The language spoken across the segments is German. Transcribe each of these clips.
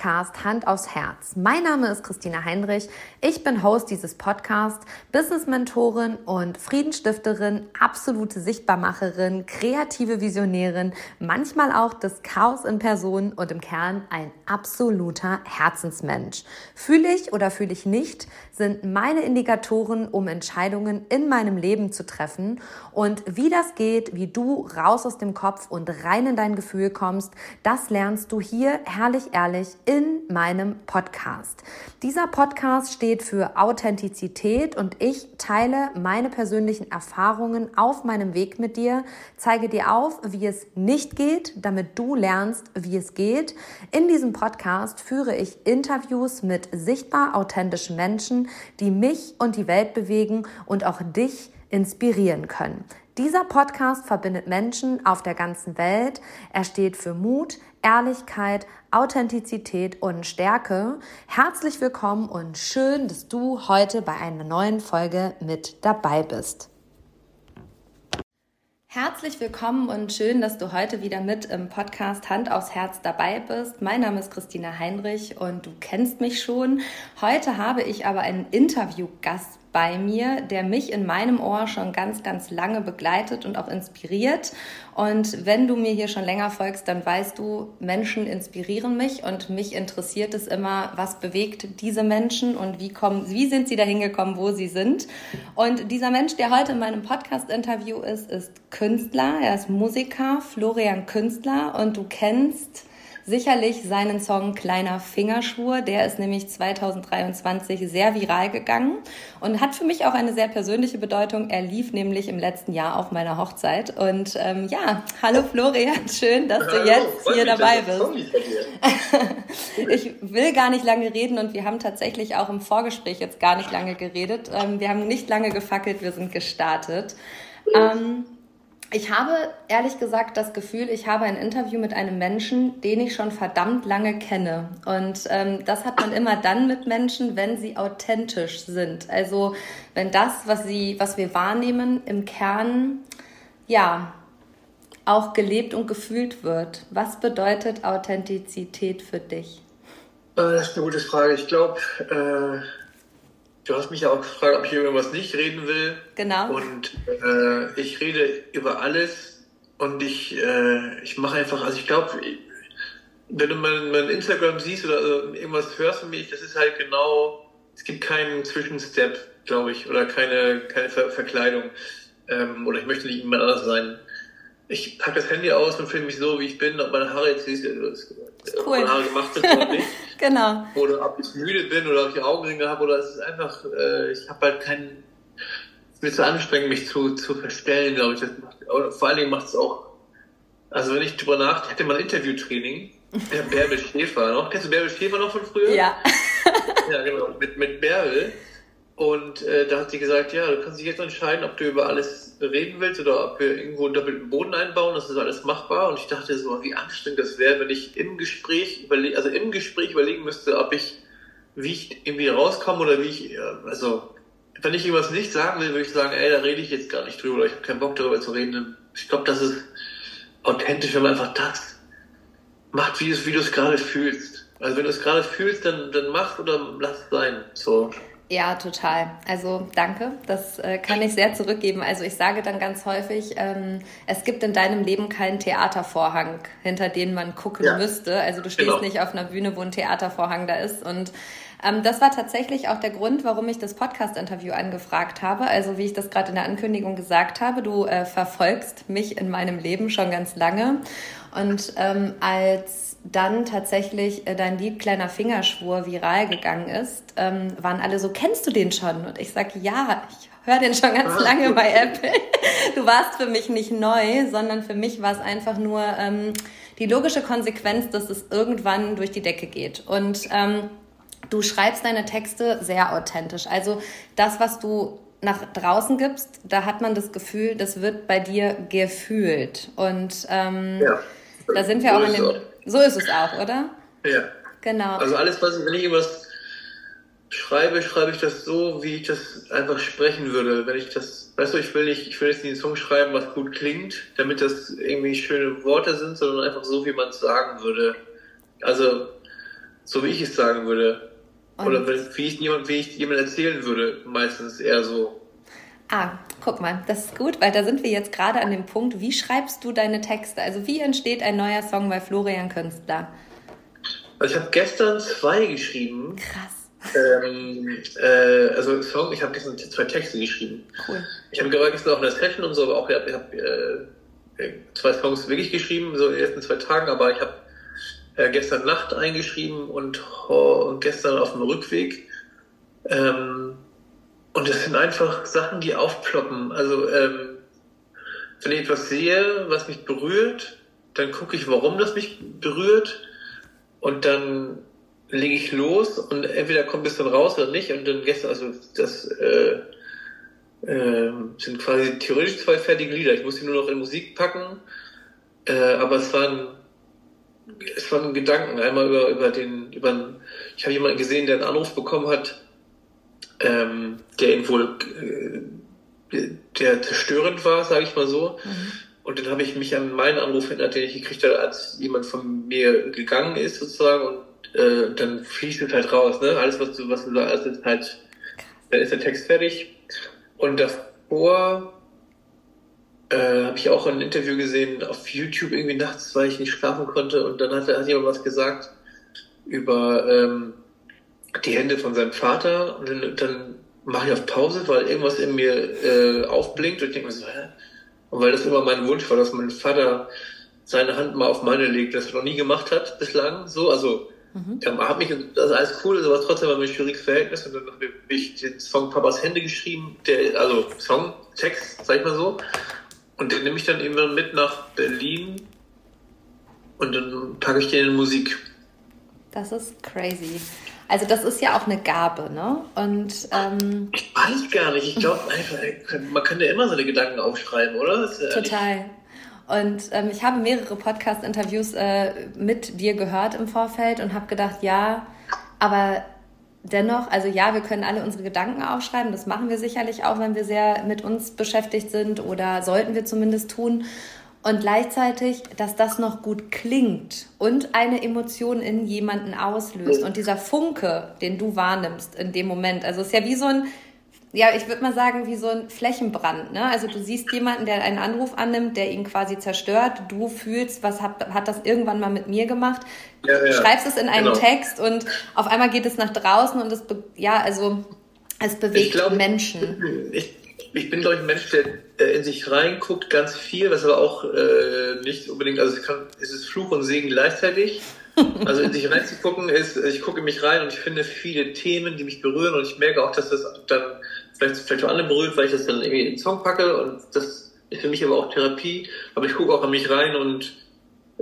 Podcast Hand aufs Herz. Mein Name ist Christina Heinrich. Ich bin Host dieses Podcasts, Business-Mentorin und Friedensstifterin, absolute Sichtbarmacherin, kreative Visionärin, manchmal auch das Chaos in Person und im Kern ein absoluter Herzensmensch. Fühle ich oder fühle ich nicht, sind meine Indikatoren, um Entscheidungen in meinem Leben zu treffen. Und wie das geht, wie du raus aus dem Kopf und rein in dein Gefühl kommst, das lernst du hier herrlich ehrlich in meinem Podcast. Dieser Podcast steht für Authentizität und ich teile meine persönlichen Erfahrungen auf meinem Weg mit dir, zeige dir auf, wie es nicht geht, damit du lernst, wie es geht. In diesem Podcast führe ich Interviews mit sichtbar authentischen Menschen, die mich und die Welt bewegen und auch dich inspirieren können. Dieser Podcast verbindet Menschen auf der ganzen Welt. Er steht für Mut, Ehrlichkeit, Authentizität und Stärke. Herzlich willkommen und schön, dass du heute bei einer neuen Folge mit dabei bist. Herzlich willkommen und schön, dass du heute wieder mit im Podcast Hand aufs Herz dabei bist. Mein Name ist Christina Heinrich und du kennst mich schon. Heute habe ich aber einen Interviewgast bei mir, der mich in meinem Ohr schon ganz, ganz lange begleitet und auch inspiriert. Und wenn du mir hier schon länger folgst, dann weißt du, Menschen inspirieren mich und mich interessiert es immer, was bewegt diese Menschen und wie kommen, wie sind sie dahin gekommen, wo sie sind. Und dieser Mensch, der heute in meinem Podcast-Interview ist, ist Künstler. Er ist Musiker, Florian Künstler und du kennst sicherlich seinen Song Kleiner Fingerschwur. Der ist nämlich 2023 sehr viral gegangen und hat für mich auch eine sehr persönliche Bedeutung. Er lief nämlich im letzten Jahr auf meiner Hochzeit. Und ähm, ja, hallo Florian, schön, dass du hallo, jetzt hier dabei bist. ich will gar nicht lange reden und wir haben tatsächlich auch im Vorgespräch jetzt gar nicht lange geredet. Ähm, wir haben nicht lange gefackelt, wir sind gestartet. Ähm, ich habe ehrlich gesagt das Gefühl, ich habe ein Interview mit einem Menschen, den ich schon verdammt lange kenne. Und ähm, das hat man immer dann mit Menschen, wenn sie authentisch sind. Also wenn das, was sie, was wir wahrnehmen, im Kern ja auch gelebt und gefühlt wird. Was bedeutet Authentizität für dich? Äh, das ist eine gute Frage. Ich glaube, äh Du hast mich ja auch gefragt, ob ich über was nicht reden will. Genau. Und äh, ich rede über alles und ich, äh, ich mache einfach, also ich glaube, wenn du mein, mein Instagram siehst oder also irgendwas hörst von mir, das ist halt genau, es gibt keinen Zwischenstep, glaube ich, oder keine, keine Ver Verkleidung. Ähm, oder ich möchte nicht jemand anders sein. Ich packe das Handy aus und filme mich so, wie ich bin, ob meine Haare jetzt siehst, cool. meine Haare gemacht sind oder nicht. genau. Oder ob ich müde bin oder ob ich Augenringe habe oder es ist einfach, äh, ich habe halt keinen, es ist mir zu anstrengend, mich zu, zu verstellen, glaube ich. Das macht, vor allen Dingen macht es auch, also wenn ich drüber nach, ich hatte mal ein Interviewtraining, der Bärbel Schäfer noch. Kennst du Bärbel Schäfer noch von früher? Ja. ja, genau. Mit, mit Bärbel. Und äh, da hat sie gesagt, ja, du kannst dich jetzt entscheiden, ob du über alles reden willst oder ob wir irgendwo einen doppelten Boden einbauen. Das ist alles machbar. Und ich dachte so, wie anstrengend das wäre, wenn ich im Gespräch überle also im Gespräch überlegen müsste, ob ich, wie ich irgendwie rauskomme oder wie ich, also wenn ich irgendwas nicht sagen will, würde ich sagen, ey, da rede ich jetzt gar nicht drüber oder ich habe keinen Bock darüber zu reden. Ich glaube, das ist authentisch, wenn man einfach das macht, wie du es gerade fühlst. Also wenn du es gerade fühlst, dann, dann mach oder lass es sein. So. Ja, total. Also danke. Das äh, kann ich sehr zurückgeben. Also ich sage dann ganz häufig, ähm, es gibt in deinem Leben keinen Theatervorhang, hinter den man gucken ja. müsste. Also du stehst genau. nicht auf einer Bühne, wo ein Theatervorhang da ist. Und ähm, das war tatsächlich auch der Grund, warum ich das Podcast-Interview angefragt habe. Also wie ich das gerade in der Ankündigung gesagt habe, du äh, verfolgst mich in meinem Leben schon ganz lange. Und ähm, als dann tatsächlich äh, dein Lied Kleiner Fingerschwur viral gegangen ist, ähm, waren alle so, kennst du den schon? Und ich sage, ja, ich höre den schon ganz ah, lange bei Apple. Du warst für mich nicht neu, sondern für mich war es einfach nur ähm, die logische Konsequenz, dass es irgendwann durch die Decke geht. Und ähm, du schreibst deine Texte sehr authentisch. Also das, was du nach draußen gibst, da hat man das Gefühl, das wird bei dir gefühlt. Und ähm, ja. Da sind wir auch in dem so ist es auch, oder? Ja. Genau. Also alles, was ich, wenn ich irgendwas schreibe, schreibe ich das so, wie ich das einfach sprechen würde. Wenn ich das, weißt du, ich will nicht, ich will jetzt nicht einen Song schreiben, was gut klingt, damit das irgendwie schöne Worte sind, sondern einfach so, wie man es sagen würde. Also, so wie ich es sagen würde. Und Oder wie ich jemand, wie ich jemand erzählen würde, meistens eher so. Ah, guck mal, das ist gut, weil da sind wir jetzt gerade an dem Punkt, wie schreibst du deine Texte? Also wie entsteht ein neuer Song bei Florian Künstler? Also ich habe gestern zwei geschrieben. Krass. Ähm, äh, also Song, ich habe gestern zwei Texte geschrieben. Cool. Ich habe gerade gestern auch eine Session und so, aber auch ich habe hab, äh, zwei Songs wirklich geschrieben, so in den ersten zwei Tagen, aber ich habe äh, gestern Nacht eingeschrieben und, oh, gestern auf dem Rückweg. Ähm, und das sind einfach Sachen, die aufploppen. Also ähm, wenn ich etwas sehe, was mich berührt, dann gucke ich, warum das mich berührt und dann lege ich los und entweder kommt es dann raus oder nicht und dann gestern, also das äh, äh, sind quasi theoretisch zwei fertige Lieder. Ich muss sie nur noch in Musik packen, äh, aber es waren es waren Gedanken einmal über über den über ich habe jemanden gesehen, der einen Anruf bekommen hat, ähm, der ihn wohl äh, der zerstörend war, sage ich mal so. Mhm. Und dann habe ich mich an meinen Anruf erinnert, den ich gekriegt habe, als jemand von mir gegangen ist sozusagen und äh, dann fließt es halt raus, ne? Alles, was du, was du sagst, ist halt, dann ist der Text fertig. Und davor äh, habe ich auch ein Interview gesehen auf YouTube irgendwie nachts, weil ich nicht schlafen konnte und dann hat, hat jemand was gesagt über ähm, die Hände von seinem Vater und dann, dann mache ich auf Pause, weil irgendwas in mir äh, aufblinkt und ich denke mir so, hä? Und weil das immer mein Wunsch war, dass mein Vater seine Hand mal auf meine legt, das er noch nie gemacht hat bislang, so, also Mhm. Hat mich, das ist alles cool, aber trotzdem war mir ein schwieriges Verhältnis und dann habe ich den Song Papas Hände geschrieben, der, also Song, Text, sag ich mal so. Und den nehme ich dann immer mit nach Berlin und dann packe ich den in Musik. Das ist crazy. Also das ist ja auch eine Gabe, ne? Und ähm, ich weiß gar nicht. Ich glaube einfach, man kann ja immer seine Gedanken aufschreiben, oder? Total. Und ähm, ich habe mehrere Podcast-Interviews äh, mit dir gehört im Vorfeld und habe gedacht, ja, aber dennoch, also ja, wir können alle unsere Gedanken aufschreiben. Das machen wir sicherlich auch, wenn wir sehr mit uns beschäftigt sind oder sollten wir zumindest tun. Und gleichzeitig, dass das noch gut klingt und eine Emotion in jemanden auslöst. Und dieser Funke, den du wahrnimmst in dem Moment, also es ist ja wie so ein ja, ich würde mal sagen, wie so ein Flächenbrand. Ne? Also du siehst jemanden, der einen Anruf annimmt, der ihn quasi zerstört. Du fühlst, was hat, hat das irgendwann mal mit mir gemacht? Ja, ja. Schreibst es in einen genau. Text und auf einmal geht es nach draußen und es, ja, also es bewegt glaub, Menschen. Ich, ich bin, glaube ich, ein Mensch, der äh, in sich reinguckt, ganz viel, was aber auch äh, nicht unbedingt, also es, kann, es ist Fluch und Segen gleichzeitig. Also in sich reinzugucken ist, ich gucke mich rein und ich finde viele Themen, die mich berühren und ich merke auch, dass das dann vielleicht, vielleicht auch andere berührt, weil ich das dann irgendwie in den Song packe und das ist für mich aber auch Therapie. Aber ich gucke auch an mich rein und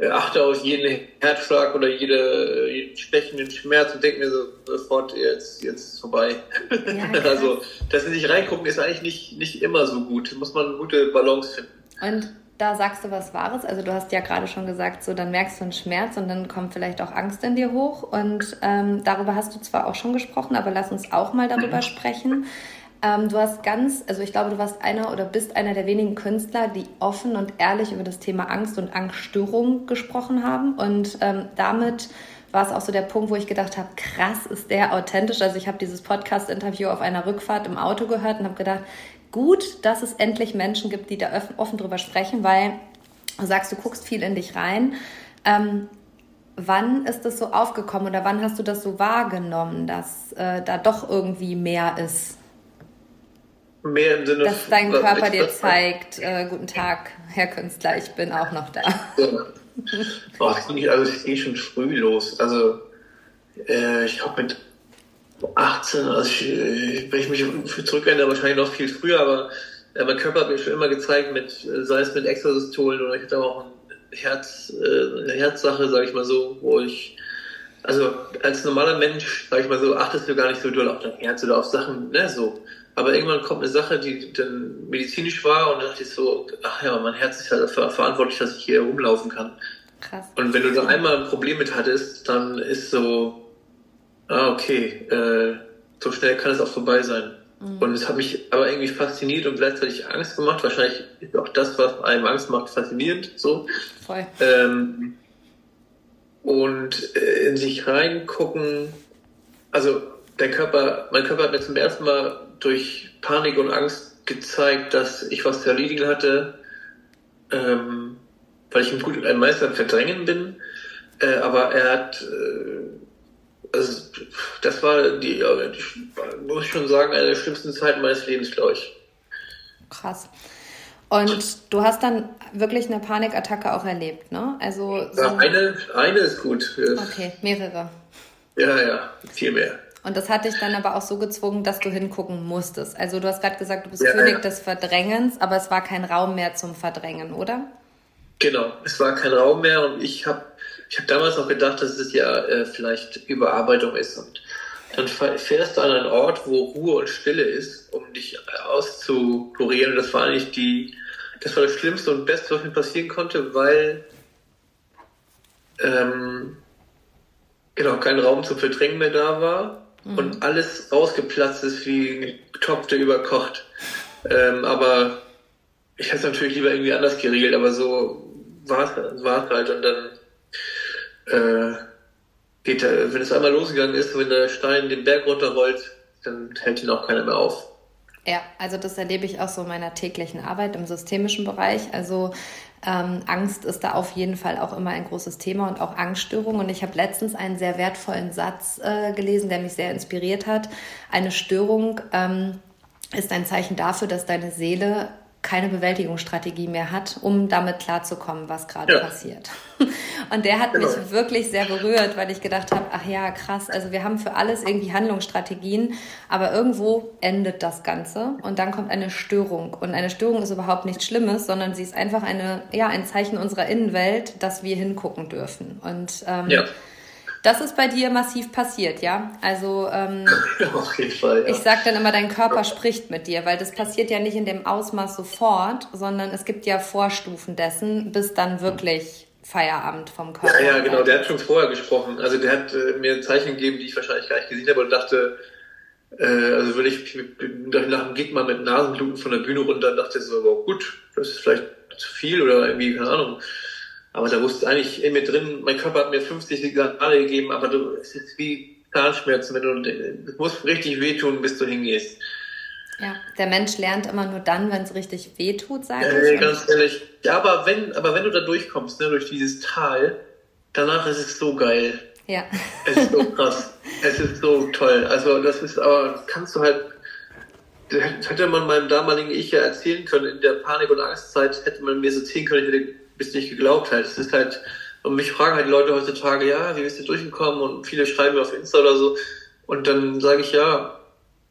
achte auf jeden Herzschlag oder jede, jeden stechenden Schmerz und denke mir so sofort, jetzt, jetzt ist es vorbei. Ja, also das in sich reingucken ist eigentlich nicht, nicht immer so gut. Da muss man eine gute Balance finden. Und da sagst du was Wahres. Also du hast ja gerade schon gesagt, so dann merkst du einen Schmerz und dann kommt vielleicht auch Angst in dir hoch. Und ähm, darüber hast du zwar auch schon gesprochen, aber lass uns auch mal darüber sprechen. Ähm, du hast ganz, also ich glaube, du warst einer oder bist einer der wenigen Künstler, die offen und ehrlich über das Thema Angst und Angststörung gesprochen haben. Und ähm, damit war es auch so der Punkt, wo ich gedacht habe, krass, ist der authentisch. Also ich habe dieses Podcast-Interview auf einer Rückfahrt im Auto gehört und habe gedacht, gut, dass es endlich Menschen gibt, die da offen drüber sprechen, weil du sagst, du guckst viel in dich rein. Ähm, wann ist das so aufgekommen oder wann hast du das so wahrgenommen, dass äh, da doch irgendwie mehr ist? Mehr im Sinne Dass dein Körper dir zeigt, äh, guten Tag, Herr Künstler, ich bin auch noch da. Ja. Oh, das ging, also es ging schon früh los. Also äh, ich glaube mit 18, also ich, äh, wenn ich mich zurückerinnere, wahrscheinlich noch viel früher, aber äh, mein Körper hat mir schon immer gezeigt, mit, äh, sei es mit Extrasystolen oder ich hatte auch ein Herz, äh, eine Herzsache, sage ich mal so, wo ich, also als normaler Mensch, sage ich mal so, achtest du gar nicht so doll auf dein Herz oder auf Sachen, ne, so. Aber irgendwann kommt eine Sache, die dann medizinisch war und da dachte ich so, ach ja, mein Herz ist ja dafür verantwortlich, dass ich hier rumlaufen kann. Krass. Und wenn du da einmal ein Problem mit hattest, dann ist so, ah, okay, äh, so schnell kann es auch vorbei sein. Mhm. Und es hat mich aber irgendwie fasziniert und gleichzeitig Angst gemacht. Wahrscheinlich ist auch das, was einem Angst macht, faszinierend, so. Voll. Ähm, und äh, in sich reingucken. Also der Körper, mein Körper hat mir zum ersten Mal durch Panik und Angst gezeigt, dass ich was zu erledigen hatte, ähm, weil ich ein gut ein Meister im Verdrängen bin. Äh, aber er hat, äh, also das war die, die, muss ich schon sagen, eine der schlimmsten Zeiten meines Lebens, glaube ich. Krass. Und du hast dann wirklich eine Panikattacke auch erlebt, ne? Also so ja, eine, eine ist gut. Okay, mehrere. Ja, ja, viel mehr. Und das hat dich dann aber auch so gezwungen, dass du hingucken musstest. Also du hast gerade gesagt, du bist ja, König ja. des Verdrängens, aber es war kein Raum mehr zum Verdrängen, oder? Genau, es war kein Raum mehr und ich habe ich hab damals noch gedacht, dass es ja äh, vielleicht Überarbeitung ist. Und dann fährst du an einen Ort, wo Ruhe und Stille ist, um dich auszukurieren. Und das war eigentlich die, das war das Schlimmste und Beste, was mir passieren konnte, weil ähm, genau kein Raum zum Verdrängen mehr da war mhm. und alles rausgeplatzt ist wie ein Topf, der überkocht. Ähm, aber ich hätte es natürlich lieber irgendwie anders geregelt, aber so war es halt und dann äh, geht wenn es einmal losgegangen ist, wenn der Stein den Berg runterrollt, dann hält ihn auch keiner mehr auf. Ja, also das erlebe ich auch so in meiner täglichen Arbeit im systemischen Bereich. Also ähm, Angst ist da auf jeden Fall auch immer ein großes Thema und auch Angststörung. Und ich habe letztens einen sehr wertvollen Satz äh, gelesen, der mich sehr inspiriert hat. Eine Störung ähm, ist ein Zeichen dafür, dass deine Seele keine Bewältigungsstrategie mehr hat, um damit klarzukommen, was gerade ja. passiert. Und der hat genau. mich wirklich sehr berührt, weil ich gedacht habe, ach ja, krass, also wir haben für alles irgendwie Handlungsstrategien, aber irgendwo endet das Ganze und dann kommt eine Störung. Und eine Störung ist überhaupt nichts Schlimmes, sondern sie ist einfach eine, ja, ein Zeichen unserer Innenwelt, dass wir hingucken dürfen. Und ähm, ja. Das ist bei dir massiv passiert, ja? Also ähm, auf jeden Fall. Ja. Ich sage dann immer, dein Körper spricht mit dir, weil das passiert ja nicht in dem Ausmaß sofort, sondern es gibt ja Vorstufen dessen, bis dann wirklich Feierabend vom Körper. Ja, ja, genau. Der hat schon vorher gesprochen. Also der hat äh, mir Zeichen gegeben, die ich wahrscheinlich gar nicht gesehen habe und dachte, äh, also will ich nach dem Gig mal mit Nasenbluten von der Bühne runter und dachte so, wow, gut, das ist vielleicht zu viel oder irgendwie, keine Ahnung. Aber da wusste eigentlich in mir drin, mein Körper hat mir 50 Signale gegeben, aber du, es ist wie Zahnschmerzen, wenn du, es muss richtig wehtun, bis du hingehst. Ja, der Mensch lernt immer nur dann, wenn es richtig wehtut, sage äh, ich. Ganz ehrlich. Ja, aber wenn, aber wenn du da durchkommst, ne, durch dieses Tal, danach ist es so geil. Ja. Es ist so krass. es ist so toll. Also das ist, aber kannst du halt, das hätte man meinem damaligen Ich ja erzählen können, in der Panik- und Angstzeit hätte man mir so erzählen können, ich hätte bis nicht geglaubt halt. Es ist halt, und mich fragen halt die Leute heutzutage, ja, wie bist du durchgekommen? Und viele schreiben mir auf Insta oder so. Und dann sage ich, ja,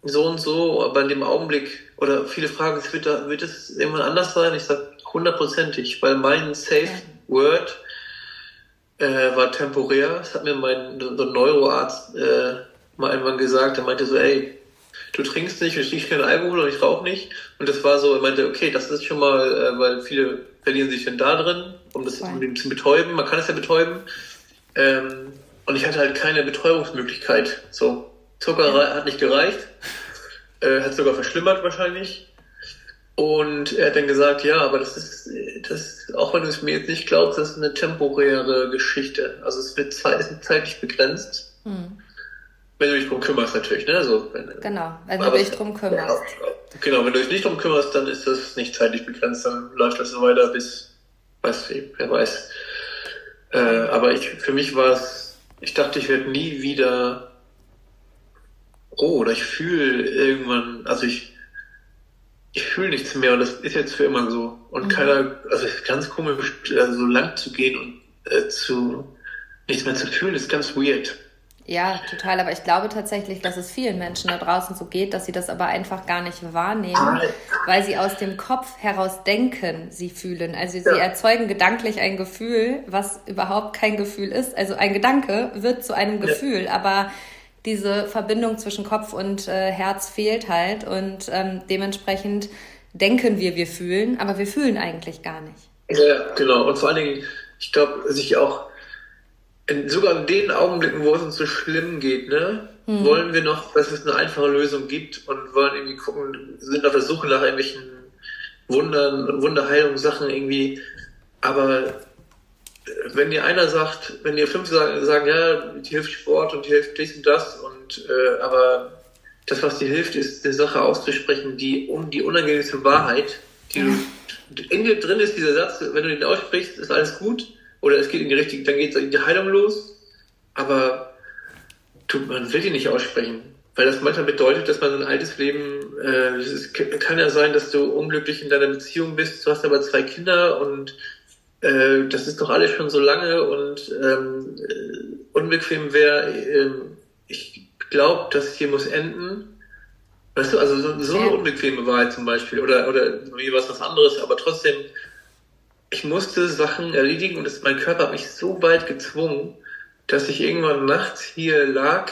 so und so, aber in dem Augenblick, oder viele fragen, wird, da, wird es irgendwann anders sein? Ich sage hundertprozentig, weil mein Safe Word äh, war temporär. Das hat mir mein so Neuroarzt äh, mal irgendwann gesagt. Er meinte so, ey, du trinkst nicht, ich trinke keinen Alkohol und ich rauche nicht. Und das war so, er meinte, okay, das ist schon mal, äh, weil viele verlieren sich dann da drin, um das um den zu betäuben. Man kann es ja betäuben. Ähm, und ich hatte halt keine Betäubungsmöglichkeit. So, Zucker ja. hat nicht gereicht. Äh, hat sogar verschlimmert wahrscheinlich. Und er hat dann gesagt, ja, aber das ist, das, auch wenn du es mir jetzt nicht glaubst, das ist eine temporäre Geschichte. Also es wird zeit, ist zeitlich begrenzt. Hm. Wenn du dich drum kümmerst natürlich, ne? Also, wenn, genau, wenn du dich drum kümmerst. Genau, wenn du dich nicht drum kümmerst, dann ist das nicht zeitlich begrenzt, dann läuft das so weiter bis, weiß ich, wer weiß. Äh, aber ich, für mich war es, ich dachte, ich werde nie wieder oh, oder ich fühle irgendwann, also ich, ich fühle nichts mehr und das ist jetzt für immer so. Und mhm. keiner, also es ist ganz komisch, also so lang zu gehen und äh, zu nichts mehr zu fühlen, ist ganz weird. Ja, total. Aber ich glaube tatsächlich, dass es vielen Menschen da draußen so geht, dass sie das aber einfach gar nicht wahrnehmen, weil sie aus dem Kopf heraus denken, sie fühlen. Also sie erzeugen gedanklich ein Gefühl, was überhaupt kein Gefühl ist. Also ein Gedanke wird zu einem Gefühl, aber diese Verbindung zwischen Kopf und äh, Herz fehlt halt und ähm, dementsprechend denken wir, wir fühlen, aber wir fühlen eigentlich gar nicht. Ja, genau. Und vor allen Dingen, ich glaube, sich auch in, sogar in den Augenblicken, wo es uns so schlimm geht, ne, hm. wollen wir noch, dass es eine einfache Lösung gibt und wollen irgendwie gucken, sind auf der Suche nach irgendwelchen Wundern, Wunderheilungssachen irgendwie. Aber wenn dir einer sagt, wenn dir fünf sagen, sagen ja, dir hilft Sport und dir hilft dies und das und äh, aber das, was dir hilft, ist eine Sache auszusprechen, die um die unangenehmste Wahrheit, die du, in dir drin ist, dieser Satz, wenn du den aussprichst, ist alles gut oder es geht in die richtige, dann geht es in die Heilung los, aber du, man will die nicht aussprechen, weil das manchmal bedeutet, dass man ein altes Leben, äh, es kann ja sein, dass du unglücklich in deiner Beziehung bist, du hast aber zwei Kinder und äh, das ist doch alles schon so lange und ähm, äh, unbequem wäre, äh, ich glaube, das hier muss enden. Weißt du, also so, so eine unbequeme Wahrheit zum Beispiel. Oder, oder wie was was anderes, aber trotzdem, ich musste Sachen erledigen und das, mein Körper hat mich so weit gezwungen, dass ich irgendwann nachts hier lag.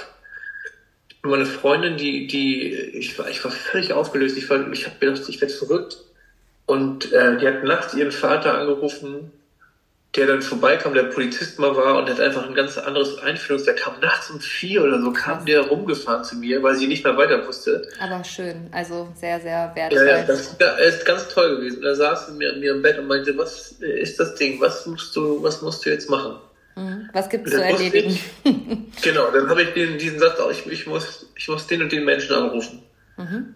Meine Freundin, die, die, ich war, ich war völlig aufgelöst. Ich war, ich habe gedacht, ich werde verrückt. Und äh, die hat nachts ihren Vater angerufen, der dann vorbeikam, der Polizist mal war und der hat einfach ein ganz anderes Einführungs, der kam nachts um vier oder so, kam der rumgefahren zu mir, weil sie nicht mehr weiter wusste. Aber schön, also sehr, sehr wertvoll. Ja, ja, das ja, ist ganz toll gewesen. Da saß mir, mir im Bett und meinte, was ist das Ding, was musst du, was musst du jetzt machen? Mhm. Was gibt es zu erledigen? Ich, genau, dann habe ich den, diesen Satz auch, ich, ich, muss, ich muss den und den Menschen anrufen. Mhm.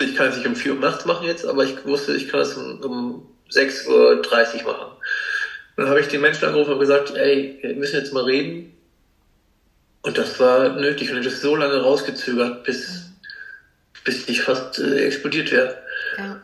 Ich kann es nicht um vier Uhr nachts machen jetzt, aber ich wusste, ich kann es um, um 6.30 Uhr machen. Dann habe ich den Menschen angerufen und gesagt, ey, wir müssen jetzt mal reden. Und das war nötig und ich habe so lange rausgezögert, bis, bis ich fast äh, explodiert wäre. Ja.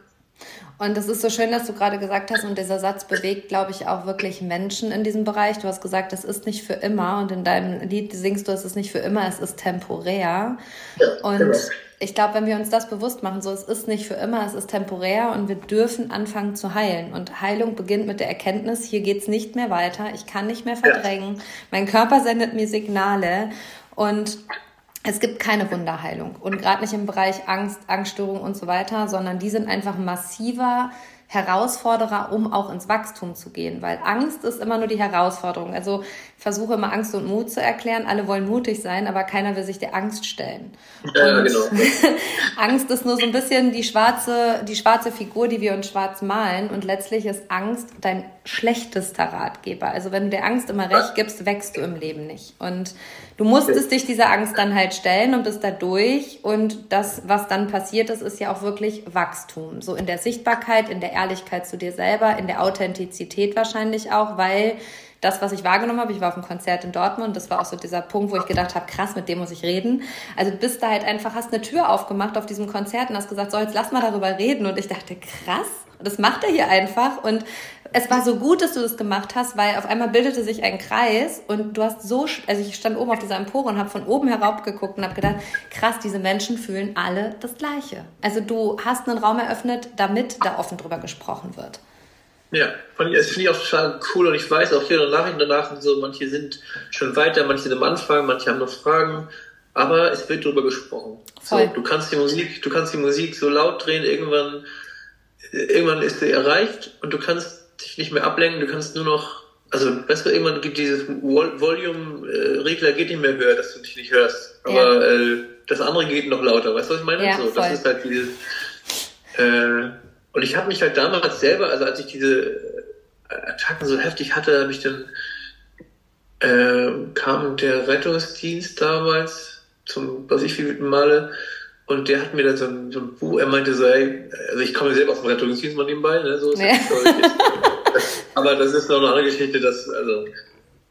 Und das ist so schön, dass du gerade gesagt hast, und dieser Satz bewegt, glaube ich, auch wirklich Menschen in diesem Bereich. Du hast gesagt, das ist nicht für immer. Und in deinem Lied singst du, es ist nicht für immer, es ist temporär. Ja, und genau ich glaube, wenn wir uns das bewusst machen, so es ist nicht für immer, es ist temporär und wir dürfen anfangen zu heilen. Und Heilung beginnt mit der Erkenntnis, hier geht's nicht mehr weiter, ich kann nicht mehr verdrängen, ja. mein Körper sendet mir Signale und es gibt keine Wunderheilung. Und gerade nicht im Bereich Angst, Angststörung und so weiter, sondern die sind einfach massiver Herausforderer, um auch ins Wachstum zu gehen, weil Angst ist immer nur die Herausforderung. Also versuche immer Angst und Mut zu erklären. Alle wollen mutig sein, aber keiner will sich der Angst stellen. Ja, und genau. Angst ist nur so ein bisschen die schwarze, die schwarze Figur, die wir uns schwarz malen. Und letztlich ist Angst dein schlechtester Ratgeber. Also wenn du der Angst immer recht gibst, wächst du im Leben nicht. Und du musstest dich dieser Angst dann halt stellen und bist da durch. Und das, was dann passiert ist, ist ja auch wirklich Wachstum. So in der Sichtbarkeit, in der Ehrlichkeit zu dir selber, in der Authentizität wahrscheinlich auch, weil das, was ich wahrgenommen habe, ich war auf einem Konzert in Dortmund, das war auch so dieser Punkt, wo ich gedacht habe, krass, mit dem muss ich reden. Also du bist da halt einfach, hast eine Tür aufgemacht auf diesem Konzert und hast gesagt, so, jetzt lass mal darüber reden. Und ich dachte, krass, das macht er hier einfach. Und es war so gut, dass du das gemacht hast, weil auf einmal bildete sich ein Kreis und du hast so, also ich stand oben auf dieser Empore und habe von oben herab geguckt und habe gedacht, krass, diese Menschen fühlen alle das Gleiche. Also du hast einen Raum eröffnet, damit da offen drüber gesprochen wird. Ja, das finde ich auch total cool und ich weiß auch hier Nachrichten danach und so, manche sind schon weiter, manche sind am Anfang, manche haben noch Fragen, aber es wird darüber gesprochen. So, du kannst die Musik, du kannst die Musik so laut drehen, irgendwann, irgendwann ist sie erreicht und du kannst dich nicht mehr ablenken, du kannst nur noch, also du, irgendwann gibt dieses Volume-Regler geht nicht mehr höher, dass du dich nicht hörst, aber ja. äh, das andere geht noch lauter, weißt du, was ich meine? Ja, so, das ist halt dieses, äh, und ich habe mich halt damals selber, also als ich diese äh, Attacken so heftig hatte, habe ich dann äh, kam der Rettungsdienst damals zum, was ich wie Male und der hat mir dann so ein, so ein Buch, er meinte so, ey, also ich komme selber aus dem Rettungsdienst mal nebenbei, ne, so ist ja. das, aber das ist noch eine andere Geschichte, dass, also,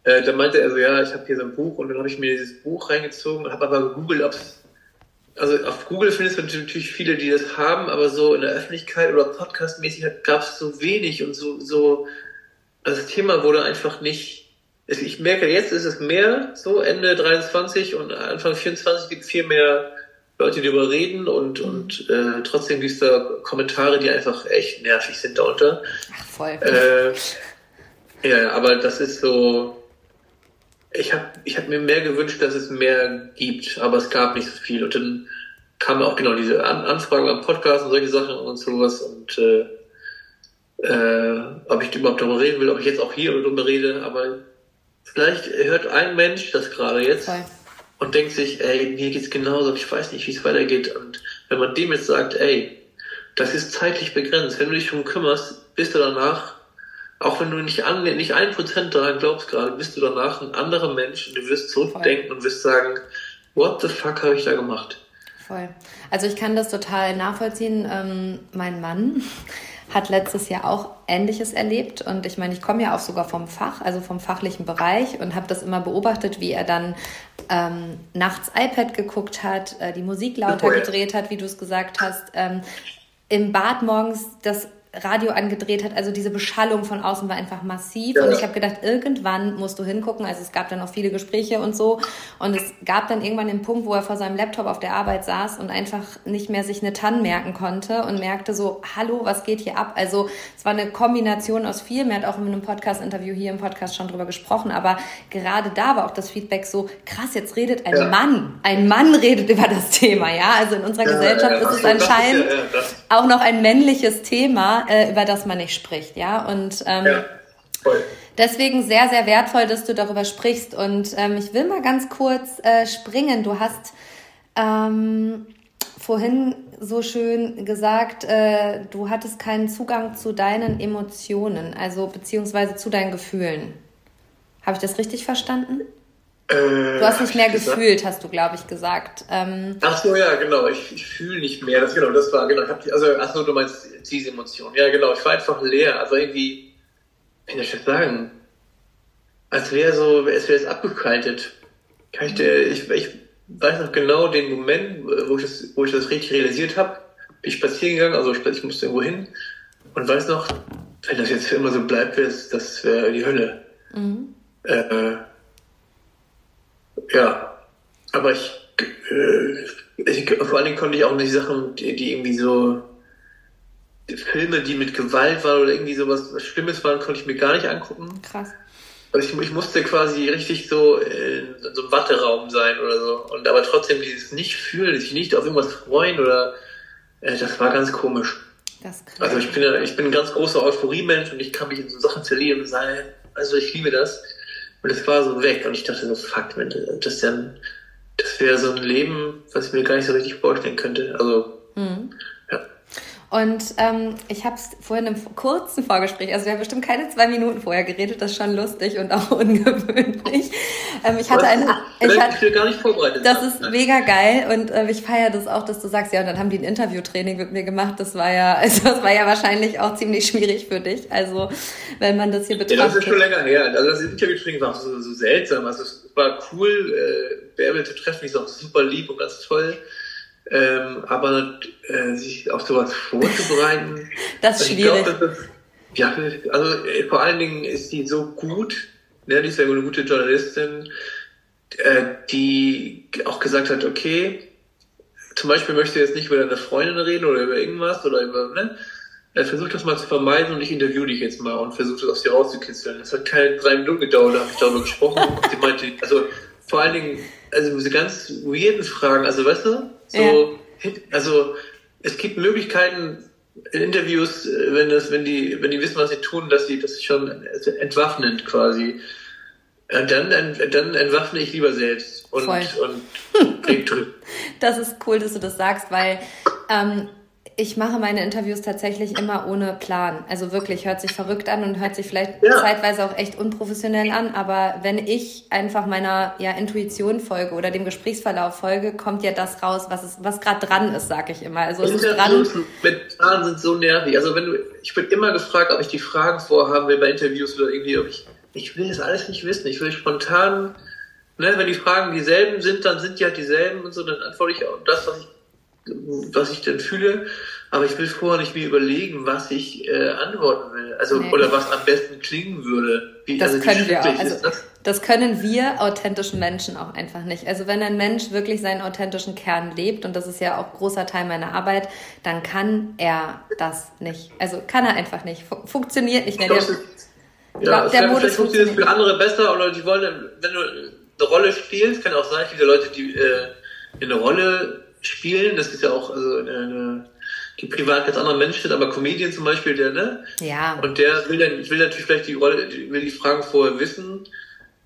äh, da meinte er so, ja, ich habe hier so ein Buch und dann habe ich mir dieses Buch reingezogen und habe aber gegoogelt, ob es also auf Google findest du natürlich viele, die das haben, aber so in der Öffentlichkeit oder podcastmäßig gab es so wenig und so, so, also das Thema wurde einfach nicht, ich merke, jetzt ist es mehr, so Ende 23 und Anfang 24 gibt es viel mehr Leute, die darüber reden und, mhm. und äh, trotzdem gibt es da Kommentare, die einfach echt nervig sind darunter. Ach, voll. Äh, ja, aber das ist so, ich habe ich hab mir mehr gewünscht, dass es mehr gibt, aber es gab nicht so viel. Und dann kamen auch genau diese An Anfragen am Podcast und solche Sachen und sowas. Und äh, äh, ob ich überhaupt darüber reden will, ob ich jetzt auch hier darüber rede, aber vielleicht hört ein Mensch das gerade jetzt Voll. und denkt sich, ey, mir geht's genauso, ich weiß nicht, wie es weitergeht. Und wenn man dem jetzt sagt, ey, das ist zeitlich begrenzt, wenn du dich darum kümmerst, bist du danach auch wenn du nicht an, nicht ein Prozent daran glaubst gerade, bist du danach ein anderer Mensch und du wirst zurückdenken Voll. und wirst sagen, what the fuck habe ich da gemacht? Voll. Also ich kann das total nachvollziehen. Ähm, mein Mann hat letztes Jahr auch Ähnliches erlebt. Und ich meine, ich komme ja auch sogar vom Fach, also vom fachlichen Bereich und habe das immer beobachtet, wie er dann ähm, nachts iPad geguckt hat, äh, die Musik lauter oh, ja. gedreht hat, wie du es gesagt hast, ähm, im Bad morgens das Radio angedreht hat. Also diese Beschallung von außen war einfach massiv. Ja. Und ich habe gedacht, irgendwann musst du hingucken. Also es gab dann auch viele Gespräche und so. Und es gab dann irgendwann den Punkt, wo er vor seinem Laptop auf der Arbeit saß und einfach nicht mehr sich eine TAN merken konnte und merkte so, hallo, was geht hier ab? Also es war eine Kombination aus viel. Er hat auch in einem Podcast-Interview hier im Podcast schon drüber gesprochen. Aber gerade da war auch das Feedback so, krass, jetzt redet ein ja. Mann. Ein Mann redet über das Thema. Ja, also in unserer ja, Gesellschaft ist es anscheinend auch noch ein männliches Thema äh, über das man nicht spricht, ja. Und ähm, ja, deswegen sehr, sehr wertvoll, dass du darüber sprichst. Und ähm, ich will mal ganz kurz äh, springen. Du hast ähm, vorhin so schön gesagt, äh, du hattest keinen Zugang zu deinen Emotionen, also beziehungsweise zu deinen Gefühlen. Habe ich das richtig verstanden? Äh, du hast nicht mehr gefühlt, hast du, glaube ich, gesagt. Ähm, ach so, ja, genau. Ich, ich fühle nicht mehr. Das, genau, das war, genau. Ich hab, also, ach so, du meinst diese Emotion. Ja, genau. Ich war einfach leer. Also irgendwie, wie soll ich das sagen? Als wäre so, es wäre jetzt abgekaltet. Kann ich, dir, ich, ich weiß noch genau den Moment, wo ich das, wo ich das richtig realisiert habe. Bin ich spazieren gegangen, also ich, ich musste irgendwo hin und weiß noch, wenn das jetzt für immer so bleibt, das wäre die Hölle. Mhm. Äh, ja, aber ich, äh, ich, vor allen Dingen konnte ich auch nicht Sachen, die, die irgendwie so Filme, die mit Gewalt waren oder irgendwie sowas was Schlimmes waren, konnte ich mir gar nicht angucken. Krass. Also ich, ich musste quasi richtig so in, in so einem Watteraum sein oder so. Und aber trotzdem dieses nicht fühlen, sich nicht auf irgendwas freuen oder äh, das war ganz komisch. Das also ich bin ich bin ein ganz großer Euphorie-Mensch und ich kann mich in so Sachen verlieren und sagen, also ich liebe das. Und es war so weg und ich dachte so, fuck, das ist ja, das wäre so ein Leben, was ich mir gar nicht so richtig vorstellen könnte. Also, mhm. Und ähm, ich habe es vorhin im kurzen Vorgespräch, also wir haben bestimmt keine zwei Minuten vorher geredet, das ist schon lustig und auch ungewöhnlich. Ähm, ich hatte ein, ich hatte, gar nicht vorbereitet. Das ist mega geil und äh, ich feiere das auch, dass du sagst, ja, und dann haben die ein Interviewtraining mit mir gemacht. Das war ja, also das war ja wahrscheinlich auch ziemlich schwierig für dich. Also wenn man das hier betrachtet. Ja, das ist schon länger her. Also das Interviewtraining war auch so, so seltsam. Also es war cool, äh, Bärbel zu treffen, die ist auch super lieb und ganz toll. Ähm, aber äh, sich auf sowas vorzubereiten, das ist schwierig. Glaub, das ja, also äh, vor allen Dingen ist die so gut, ne, die ist ja eine gute Journalistin, äh, die auch gesagt hat, okay, zum Beispiel möchte jetzt nicht über deine Freundin reden oder über irgendwas oder über, ne, er versucht das mal zu vermeiden und ich interview dich jetzt mal und versuche das aus dir rauszukitzeln. Das hat keine drei Minuten gedauert, da habe ich darüber gesprochen und sie meinte, also vor allen Dingen, also diese ganz weirden Fragen, also weißt du, so, ja. also es gibt Möglichkeiten in Interviews, äh, wenn das, wenn die, wenn die wissen, was sie tun, dass sie das schon entwaffnend quasi. Dann, dann entwaffne ich lieber selbst und, Voll. und Das ist cool, dass du das sagst, weil ähm, ich mache meine Interviews tatsächlich immer ohne Plan. Also wirklich, hört sich verrückt an und hört sich vielleicht ja. zeitweise auch echt unprofessionell an. Aber wenn ich einfach meiner ja, Intuition folge oder dem Gesprächsverlauf folge, kommt ja das raus, was, was gerade dran ist, sag ich immer. Also es ist dran. Mit Zahlen sind so nervig. Also wenn du, ich bin immer gefragt, ob ich die Fragen vorhaben will bei Interviews oder irgendwie, ob ich, ich will das alles nicht wissen. Ich will spontan, ne, wenn die Fragen dieselben sind, dann sind die halt dieselben und so, dann antworte ich auch das, was ich was ich denn fühle, aber ich will vorher nicht mir überlegen, was ich äh, antworten will. Also nee. oder was am besten klingen würde. Wie, das also, können wir auch. Also, das? das können wir authentischen Menschen auch einfach nicht. Also wenn ein Mensch wirklich seinen authentischen Kern lebt, und das ist ja auch großer Teil meiner Arbeit, dann kann er das nicht. Also kann er einfach nicht. Funktioniert nicht. Mehr. Der, ja, der Modus vielleicht funktioniert es für andere besser oder die wollen, wenn du eine Rolle spielst, kann auch sein, viele Leute, die äh, eine Rolle spielen. Das ist ja auch also eine, die privat ganz anderer Mensch sind, aber Comedian zum Beispiel, der, ne? Ja. Und der will dann, ich will natürlich vielleicht die Rolle, will die Fragen vorher wissen.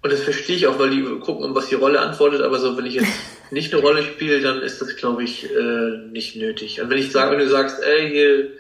Und das verstehe ich auch, weil die gucken, was die Rolle antwortet, aber so, wenn ich jetzt nicht eine Rolle spiele, dann ist das, glaube ich, äh, nicht nötig. Und wenn ich sage, wenn du sagst, ey, hier,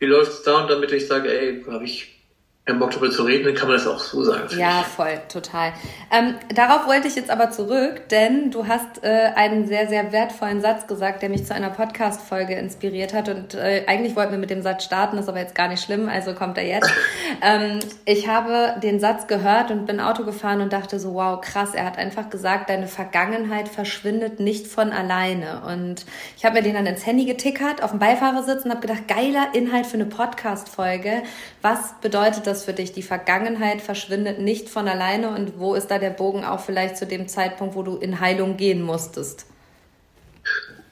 wie läuft's da und damit ich sage, ey, habe ich keinen Bock darüber zu reden, dann kann man das auch so sagen. Ja, ich. voll, total. Ähm, darauf wollte ich jetzt aber zurück, denn du hast äh, einen sehr, sehr wertvollen Satz gesagt, der mich zu einer Podcast-Folge inspiriert hat. Und äh, eigentlich wollten wir mit dem Satz starten, ist aber jetzt gar nicht schlimm, also kommt er jetzt. ähm, ich habe den Satz gehört und bin Auto gefahren und dachte so, wow, krass, er hat einfach gesagt, deine Vergangenheit verschwindet nicht von alleine. Und ich habe mir den dann ins Handy getickert, auf dem Beifahrersitz und habe gedacht, geiler Inhalt für eine Podcast-Folge. Was bedeutet das? Das für dich? Die Vergangenheit verschwindet nicht von alleine und wo ist da der Bogen auch vielleicht zu dem Zeitpunkt, wo du in Heilung gehen musstest?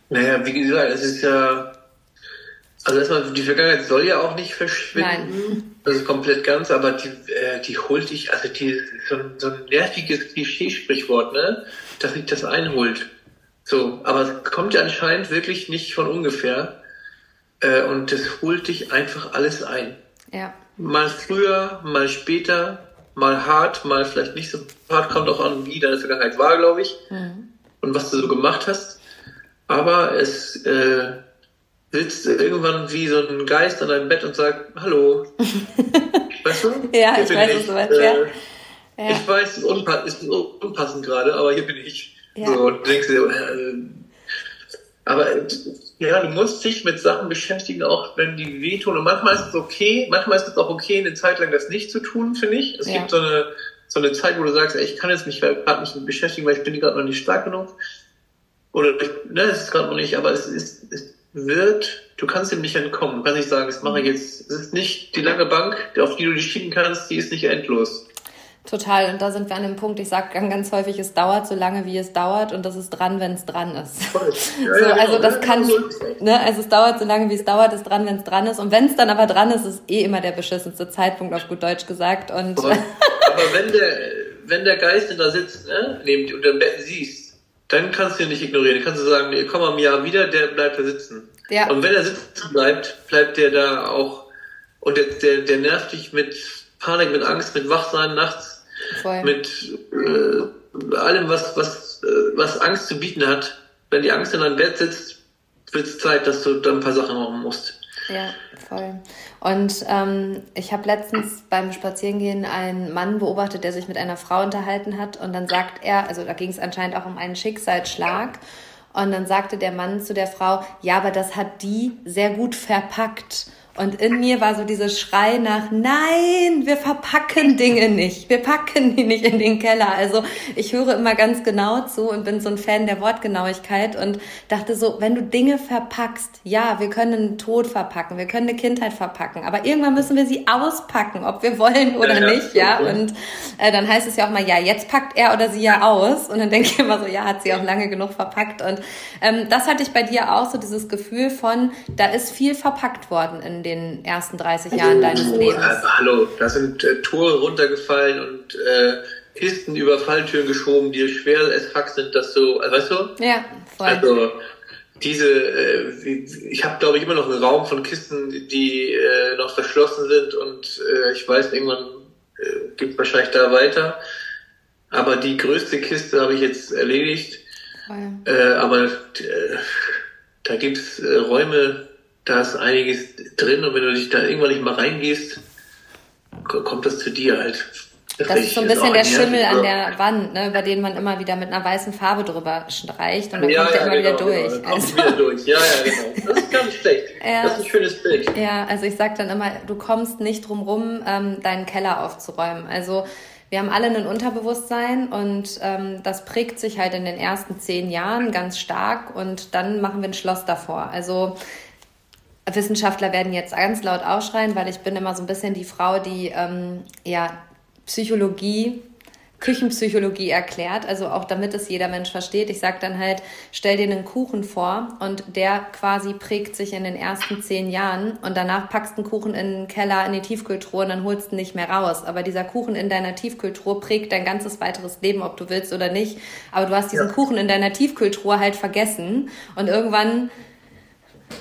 Naja, wie gesagt, es ist ja, also erstmal, die Vergangenheit soll ja auch nicht verschwinden. Nein. Das ist komplett ganz, aber die, äh, die holt dich, also die, so, ein, so ein nerviges Klischeesprichwort, ne, dass sich das einholt. So, aber es kommt ja anscheinend wirklich nicht von ungefähr. Äh, und das holt dich einfach alles ein. Ja. Mal früher, mal später, mal hart, mal vielleicht nicht so hart, kommt auch an, wie deine Vergangenheit war, glaube ich. Mhm. Und was du so gemacht hast. Aber es äh, sitzt irgendwann wie so ein Geist an deinem Bett und sagt, hallo. weißt du? ja, ich weiß, was du meinst, äh, ja. ja. Ich weiß, es ist, unpa ist unpassend gerade, aber hier bin ich. Ja. So, und denkst dir, äh, aber ja, du musst dich mit Sachen beschäftigen, auch wenn die wehtun. Und manchmal ist es okay, manchmal ist es auch okay, eine Zeit lang das nicht zu tun, finde ich. Es ja. gibt so eine, so eine Zeit, wo du sagst, ey, ich kann jetzt mich gerade nicht beschäftigen, weil ich bin gerade noch nicht stark genug. Oder, ich, ne, es ist gerade noch nicht, aber es ist, es wird, du kannst dem nicht entkommen. Du kannst nicht sagen, das mache ich jetzt. Es ist nicht die lange Bank, auf die du dich schieben kannst, die ist nicht endlos. Total. Und da sind wir an dem Punkt, ich sage ganz häufig, es dauert so lange, wie es dauert und das ist dran, wenn es dran ist. Ja, so, also genau. das kann, ne, also es dauert so lange, wie es dauert, ist dran, wenn es dran ist. Und wenn es dann aber dran ist, ist eh immer der beschissenste Zeitpunkt, auf gut Deutsch gesagt. Und aber, aber wenn der, wenn der Geist da sitzt, ne, neben dir und den Bett siehst, dann kannst du ihn nicht ignorieren. Dann kannst du sagen, nee, komm am Jahr wieder, der bleibt da sitzen. Ja. Und wenn er sitzen bleibt, bleibt der da auch und der, der, der nervt dich mit Panik, mit Angst, mit Wachsein nachts, Voll. mit äh, allem, was, was, äh, was Angst zu bieten hat. Wenn die Angst in deinem Bett sitzt, wird es Zeit, dass du dann ein paar Sachen machen musst. Ja, voll. Und ähm, ich habe letztens beim Spazierengehen einen Mann beobachtet, der sich mit einer Frau unterhalten hat. Und dann sagt er, also da ging es anscheinend auch um einen Schicksalsschlag. Und dann sagte der Mann zu der Frau, ja, aber das hat die sehr gut verpackt. Und in mir war so dieses Schrei nach, nein, wir verpacken Dinge nicht. Wir packen die nicht in den Keller. Also ich höre immer ganz genau zu und bin so ein Fan der Wortgenauigkeit und dachte so, wenn du Dinge verpackst, ja, wir können einen Tod verpacken, wir können eine Kindheit verpacken, aber irgendwann müssen wir sie auspacken, ob wir wollen oder ja, nicht, ja. Und äh, dann heißt es ja auch mal, ja, jetzt packt er oder sie ja aus. Und dann denke ich immer so, ja, hat sie auch lange genug verpackt. Und ähm, das hatte ich bei dir auch so dieses Gefühl von, da ist viel verpackt worden in den ersten 30 Jahren deines Lebens? hallo, da sind äh, Tore runtergefallen und äh, Kisten über Falltüren geschoben, die schwer as fuck sind, dass du, also, weißt du? Ja, voll. Also, diese, äh, ich habe glaube ich immer noch einen Raum von Kisten, die äh, noch verschlossen sind und äh, ich weiß, irgendwann äh, geht wahrscheinlich da weiter. Aber die größte Kiste habe ich jetzt erledigt. Oh äh, aber äh, da gibt es äh, Räume, da ist einiges drin und wenn du dich da irgendwann nicht mal reingehst, kommt das zu dir halt. Das, das ist so ein bisschen der Schimmel an der Wand, ne, über den man immer wieder mit einer weißen Farbe drüber streicht und dann ja, kommt der ja, immer genau, wieder durch. Genau. Also. wieder durch. Ja, ja, genau. Das ist gar nicht schlecht. Ja, das ist ein schönes Bild. Ja, also ich sag dann immer, du kommst nicht drum rum, ähm, deinen Keller aufzuräumen. Also wir haben alle ein Unterbewusstsein und ähm, das prägt sich halt in den ersten zehn Jahren ganz stark und dann machen wir ein Schloss davor. Also Wissenschaftler werden jetzt ganz laut ausschreien, weil ich bin immer so ein bisschen die Frau, die ähm, ja Psychologie, Küchenpsychologie erklärt, also auch damit es jeder Mensch versteht. Ich sage dann halt, stell dir einen Kuchen vor und der quasi prägt sich in den ersten zehn Jahren und danach packst du einen Kuchen in den Keller, in die Tiefkühltruhe und dann holst du ihn nicht mehr raus. Aber dieser Kuchen in deiner Tiefkühltruhe prägt dein ganzes weiteres Leben, ob du willst oder nicht. Aber du hast diesen ja. Kuchen in deiner Tiefkühltruhe halt vergessen und irgendwann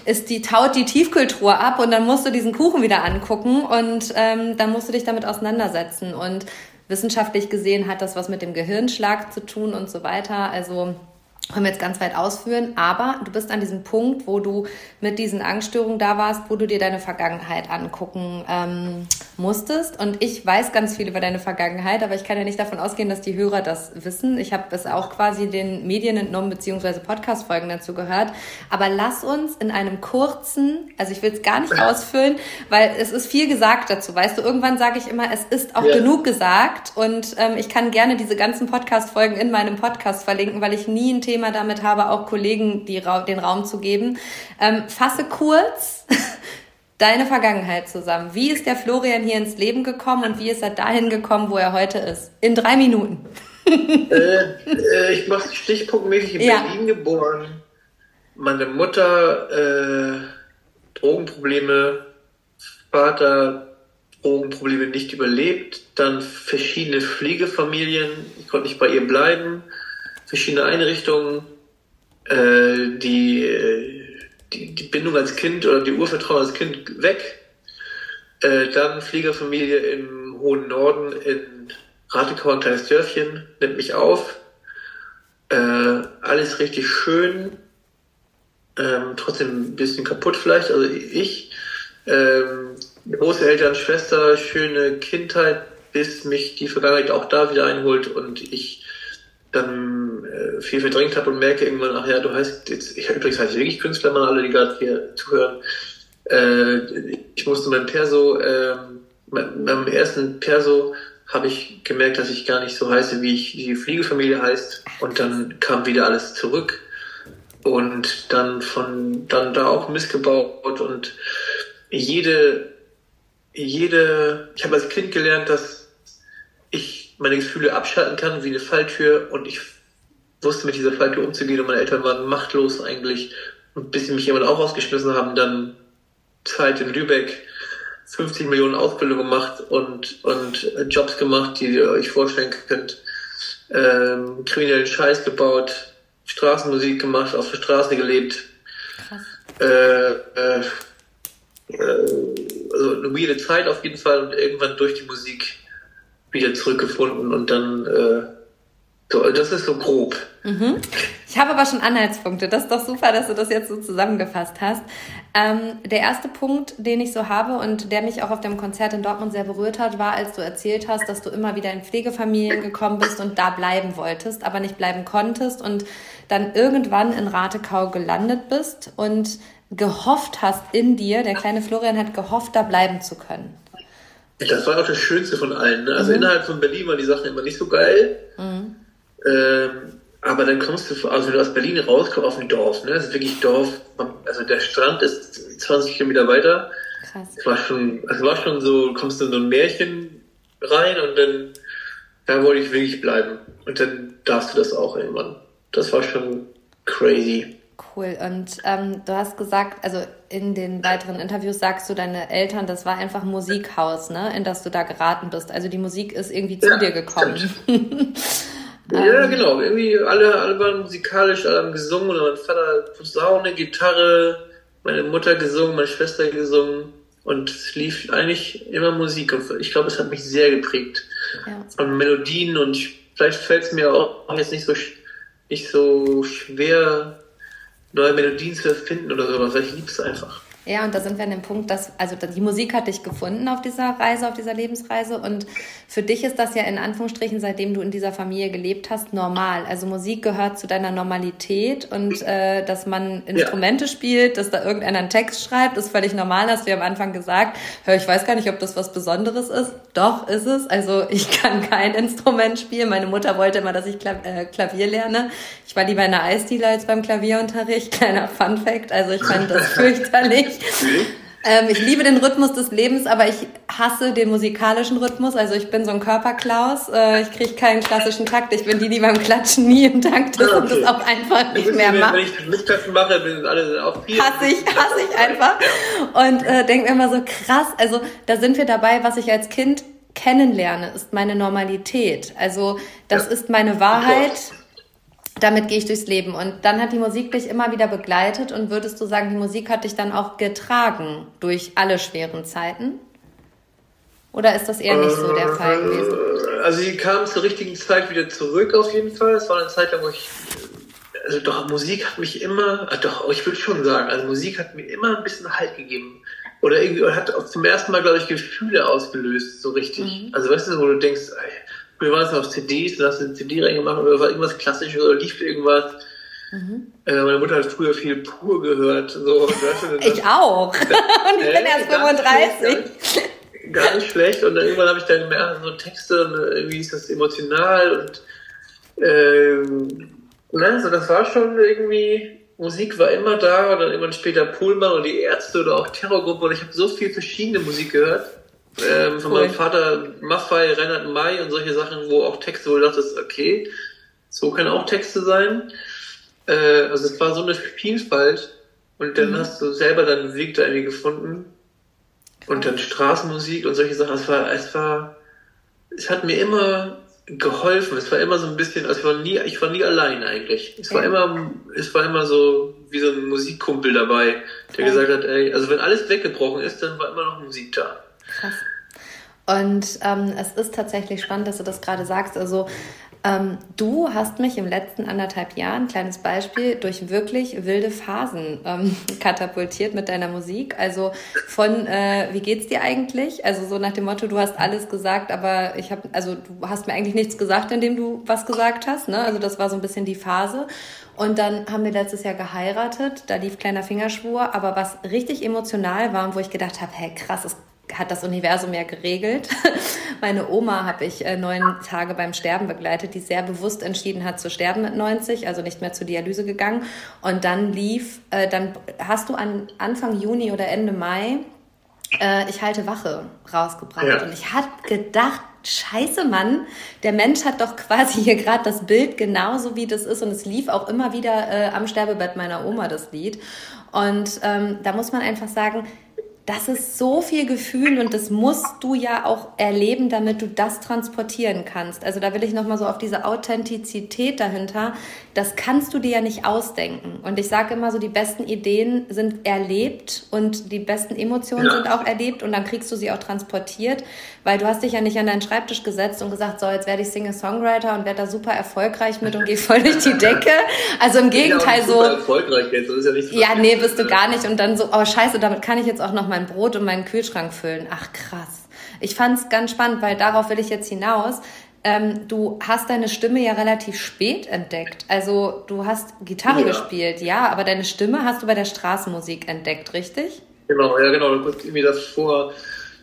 ist die taut die Tiefkühltruhe ab und dann musst du diesen Kuchen wieder angucken und ähm, dann musst du dich damit auseinandersetzen. Und wissenschaftlich gesehen hat das was mit dem Gehirnschlag zu tun und so weiter. Also wollen wir jetzt ganz weit ausführen, aber du bist an diesem Punkt, wo du mit diesen Angststörungen da warst, wo du dir deine Vergangenheit angucken ähm, musstest. Und ich weiß ganz viel über deine Vergangenheit, aber ich kann ja nicht davon ausgehen, dass die Hörer das wissen. Ich habe es auch quasi den Medien entnommen, beziehungsweise Podcast-Folgen dazu gehört. Aber lass uns in einem kurzen, also ich will es gar nicht ausfüllen, weil es ist viel gesagt dazu. Weißt du, irgendwann sage ich immer, es ist auch ja. genug gesagt. Und ähm, ich kann gerne diese ganzen Podcast-Folgen in meinem Podcast verlinken, weil ich nie ein Thema Thema damit habe, auch Kollegen die, den Raum zu geben. Ähm, fasse kurz deine Vergangenheit zusammen. Wie ist der Florian hier ins Leben gekommen und wie ist er dahin gekommen, wo er heute ist? In drei Minuten. äh, äh, ich mache stichpunktmäßig in ja. Berlin geboren. Meine Mutter äh, Drogenprobleme, Vater Drogenprobleme nicht überlebt, dann verschiedene Pflegefamilien, ich konnte nicht bei ihr bleiben verschiedene Einrichtungen, äh, die, die, die Bindung als Kind oder die Urvertrauen als Kind weg. Äh, dann Fliegerfamilie im hohen Norden in Ratekau, ein kleines Dörfchen, nimmt mich auf. Äh, alles richtig schön, ähm, trotzdem ein bisschen kaputt vielleicht, also ich. Ähm, Großeltern, Schwester, schöne Kindheit, bis mich die Vergangenheit auch da wieder einholt und ich dann äh, viel verdrängt habe und merke irgendwann, ach ja, du heißt jetzt, ich übrigens heiße wirklich Künstler, mal alle, die gerade hier zuhören. Äh, ich musste mein Perso, äh, meinem ersten Perso habe ich gemerkt, dass ich gar nicht so heiße, wie ich die Fliegefamilie heißt. Und dann kam wieder alles zurück. Und dann von dann da auch missgebaut und jede, jede, ich habe als Kind gelernt, dass ich meine Gefühle abschalten kann, wie eine Falltür und ich wusste mit dieser Falltür umzugehen und meine Eltern waren machtlos eigentlich und bis sie mich jemand auch rausgeschmissen haben, dann Zeit in Lübeck 50 Millionen Ausbildung gemacht und, und Jobs gemacht, die ihr euch vorstellen könnt, ähm, kriminellen Scheiß gebaut, Straßenmusik gemacht, auf der Straße gelebt. Krass. Äh, äh, äh, also eine weirde Zeit auf jeden Fall und irgendwann durch die Musik wieder zurückgefunden und dann, äh, so, das ist so grob. Mhm. Ich habe aber schon Anhaltspunkte. Das ist doch super, dass du das jetzt so zusammengefasst hast. Ähm, der erste Punkt, den ich so habe und der mich auch auf dem Konzert in Dortmund sehr berührt hat, war, als du erzählt hast, dass du immer wieder in Pflegefamilien gekommen bist und da bleiben wolltest, aber nicht bleiben konntest und dann irgendwann in Ratekau gelandet bist und gehofft hast in dir, der kleine Florian hat gehofft, da bleiben zu können. Das war auch das Schönste von allen. Ne? Also mhm. innerhalb von Berlin waren die Sachen immer nicht so geil. Mhm. Ähm, aber dann kommst du, also wenn du aus Berlin rauskommst, auf ein Dorf, ne? Das ist wirklich Dorf. Also der Strand ist 20 Kilometer weiter. Krass. Es war schon, also war schon so, kommst du in so ein Märchen rein und dann, da wollte ich wirklich bleiben. Und dann darfst du das auch irgendwann. Das war schon crazy. Cool. Und ähm, du hast gesagt, also in den weiteren Interviews sagst du, deine Eltern, das war einfach Musikhaus, ne, in das du da geraten bist. Also die Musik ist irgendwie zu ja, dir gekommen. ja, ähm. genau. Irgendwie alle, alle waren musikalisch, alle haben gesungen. Und mein Vater Posaune, Gitarre, meine Mutter gesungen, meine Schwester gesungen. Und es lief eigentlich immer Musik. Und ich glaube, es hat mich sehr geprägt. Ja. Von Melodien und vielleicht fällt es mir auch jetzt nicht so, nicht so schwer, neue Melodien zu erfinden oder sowas. Ich liebe es einfach. Ja, und da sind wir an dem Punkt, dass, also die Musik hat dich gefunden auf dieser Reise, auf dieser Lebensreise. Und für dich ist das ja in Anführungsstrichen, seitdem du in dieser Familie gelebt hast, normal. Also Musik gehört zu deiner Normalität und äh, dass man Instrumente ja. spielt, dass da irgendeiner einen Text schreibt, ist völlig normal, hast du ja am Anfang gesagt. Hör, ich weiß gar nicht, ob das was Besonderes ist. Doch, ist es. Also ich kann kein Instrument spielen. Meine Mutter wollte immer, dass ich äh, Klavier lerne. Ich war lieber in der Eisdiele als beim Klavierunterricht. Kleiner Fun Fact. Also ich fand das fürchterlich. Ähm, ich liebe den Rhythmus des Lebens, aber ich hasse den musikalischen Rhythmus. Also ich bin so ein Körperklaus. Äh, ich kriege keinen klassischen Takt. Ich bin die, die beim Klatschen nie im Takt ist okay. und das auch einfach nicht mehr macht. Wenn ich Mitklatschen mache, sind alle auf vier. Hasse ich, hasse ich einfach. Und äh, denke mir immer so krass. Also da sind wir dabei, was ich als Kind kennenlerne, ist meine Normalität. Also das ja. ist meine Wahrheit damit gehe ich durchs Leben. Und dann hat die Musik dich immer wieder begleitet und würdest du sagen, die Musik hat dich dann auch getragen durch alle schweren Zeiten? Oder ist das eher nicht so der Fall gewesen? Also sie kam zur richtigen Zeit wieder zurück auf jeden Fall. Es war eine Zeit lang, wo ich also doch, Musik hat mich immer, ach doch, ich würde schon sagen, also Musik hat mir immer ein bisschen Halt gegeben. Oder irgendwie hat auch zum ersten Mal, glaube ich, Gefühle ausgelöst, so richtig. Mhm. Also weißt du, wo du denkst, ey, wir waren es auf CDs, du hast eine CD reingemacht oder war irgendwas Klassisches oder lief irgendwas. Mhm. Äh, meine Mutter hat früher viel pur gehört. So, du, ich auch. Und ich bin erst 35 gar nicht schlecht. Und dann irgendwann habe ich dann mehr so Texte und irgendwie ist das emotional und ähm, ne, so das war schon irgendwie, Musik war immer da und dann irgendwann später Pullman und die Ärzte oder auch Terrorgruppe und ich habe so viel verschiedene Musik gehört. Ähm, von cool. meinem Vater Maffei, Reinhard May und solche Sachen, wo auch Texte, wo du dachtest, okay, so können auch Texte sein. Äh, also es war so eine Vielfalt und dann mhm. hast du selber deinen Weg da irgendwie gefunden und dann Straßenmusik und solche Sachen. Es war, es war, es hat mir immer geholfen. Es war immer so ein bisschen, also ich war nie, ich war nie allein eigentlich. Es war immer, es war immer so wie so ein Musikkumpel dabei, der ja. gesagt hat, ey, also wenn alles weggebrochen ist, dann war immer noch Musik da. Krass. Und ähm, es ist tatsächlich spannend, dass du das gerade sagst. Also ähm, du hast mich im letzten anderthalb Jahren, kleines Beispiel, durch wirklich wilde Phasen ähm, katapultiert mit deiner Musik. Also von, äh, wie geht's dir eigentlich? Also so nach dem Motto, du hast alles gesagt, aber ich habe, also du hast mir eigentlich nichts gesagt, indem du was gesagt hast. Ne? Also das war so ein bisschen die Phase. Und dann haben wir letztes Jahr geheiratet, da lief kleiner Fingerschwur, aber was richtig emotional war und wo ich gedacht habe, hey krass, es hat das Universum ja geregelt. Meine Oma habe ich äh, neun Tage beim Sterben begleitet, die sehr bewusst entschieden hat zu sterben mit 90, also nicht mehr zur Dialyse gegangen. Und dann lief, äh, dann hast du an Anfang Juni oder Ende Mai äh, Ich halte Wache rausgebracht. Ja. Und ich habe gedacht, Scheiße, Mann, der Mensch hat doch quasi hier gerade das Bild genauso wie das ist und es lief auch immer wieder äh, am Sterbebett meiner Oma das Lied. Und ähm, da muss man einfach sagen, das ist so viel Gefühl und das musst du ja auch erleben, damit du das transportieren kannst. Also da will ich nochmal so auf diese Authentizität dahinter. Das kannst du dir ja nicht ausdenken. Und ich sage immer so, die besten Ideen sind erlebt und die besten Emotionen ja. sind auch erlebt und dann kriegst du sie auch transportiert, weil du hast dich ja nicht an deinen Schreibtisch gesetzt und gesagt, so jetzt werde ich Singer-Songwriter und werde da super erfolgreich mit und gehe voll durch die Decke. Also im Gegenteil so. Erfolgreich jetzt. Das ist ja, nicht ja, nee, bist du gar nicht. Und dann so, oh scheiße, damit kann ich jetzt auch noch mal mein Brot und meinen Kühlschrank füllen. Ach krass. Ich fand es ganz spannend, weil darauf will ich jetzt hinaus. Ähm, du hast deine Stimme ja relativ spät entdeckt. Also du hast Gitarre ja. gespielt, ja, aber deine Stimme hast du bei der Straßenmusik entdeckt, richtig? Genau, ja genau. Du konntest irgendwie das vor.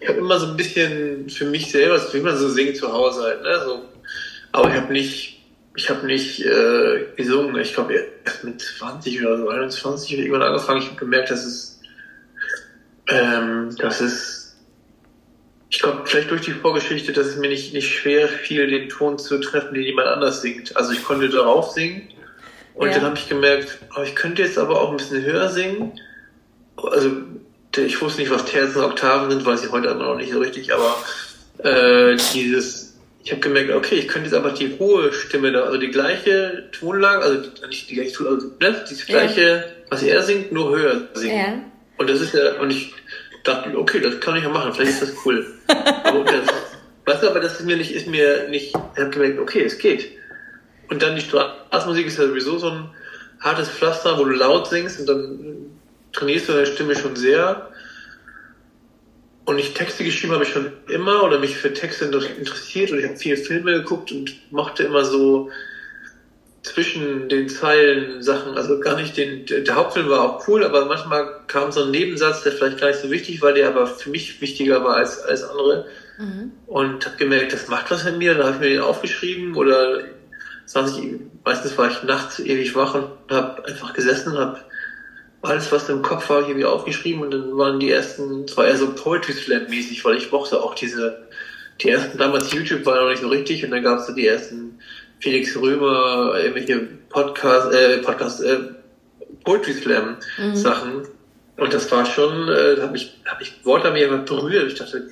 Ich habe immer so ein bisschen für mich selber, wie man so singt zu Hause halt, ne? So, aber ich habe nicht, ich habe nicht äh, gesungen. Ich glaube erst mit 20 oder so 21 irgendwann angefangen. Ich habe gemerkt, dass es ähm, das ist, ich glaube, vielleicht durch die Vorgeschichte, dass es mir nicht, nicht schwer fiel, den Ton zu treffen, den jemand anders singt. Also ich konnte darauf singen und ja. dann habe ich gemerkt, oh, ich könnte jetzt aber auch ein bisschen höher singen. Also ich wusste nicht, was Terzen und Oktaven sind, weiß ich heute immer noch nicht so richtig, aber äh, dieses, ich habe gemerkt, okay, ich könnte jetzt einfach die hohe Stimme da, also die gleiche Tonlage, also nicht die gleiche, also ne, das gleiche, ja. was er singt, nur höher singen. Ja. Und das ist ja, und ich dachte, okay, das kann ich ja machen, vielleicht ist das cool. aber das, weißt du, aber das ist mir nicht, ist mir nicht, ich habe gemerkt, okay, es geht. Und dann die Straßenmusik ist ja sowieso so ein hartes Pflaster, wo du laut singst und dann trainierst du deine Stimme schon sehr. Und ich Texte geschrieben habe ich schon immer oder mich für Texte interessiert und ich habe viele Filme geguckt und mochte immer so zwischen den Zeilen Sachen, also gar nicht den, der Hauptfilm war auch cool, aber manchmal kam so ein Nebensatz, der vielleicht gar nicht so wichtig war, der aber für mich wichtiger war als, als andere. Mhm. Und habe gemerkt, das macht was in mir, dann habe ich mir den aufgeschrieben oder saß ich, meistens war ich nachts ewig wach und habe einfach gesessen und habe alles, was im Kopf war, irgendwie aufgeschrieben und dann waren die ersten, zwar eher so Poetry Slam mäßig, weil ich mochte auch diese, die ersten, damals YouTube war noch nicht so richtig und dann gab es so die ersten Felix Römer, irgendwelche Podcast, äh, Podcast, äh, Poetry Slam mhm. Sachen. Und das war schon, äh, habe ich, habe ich Worte mir immer berührt. Ich dachte,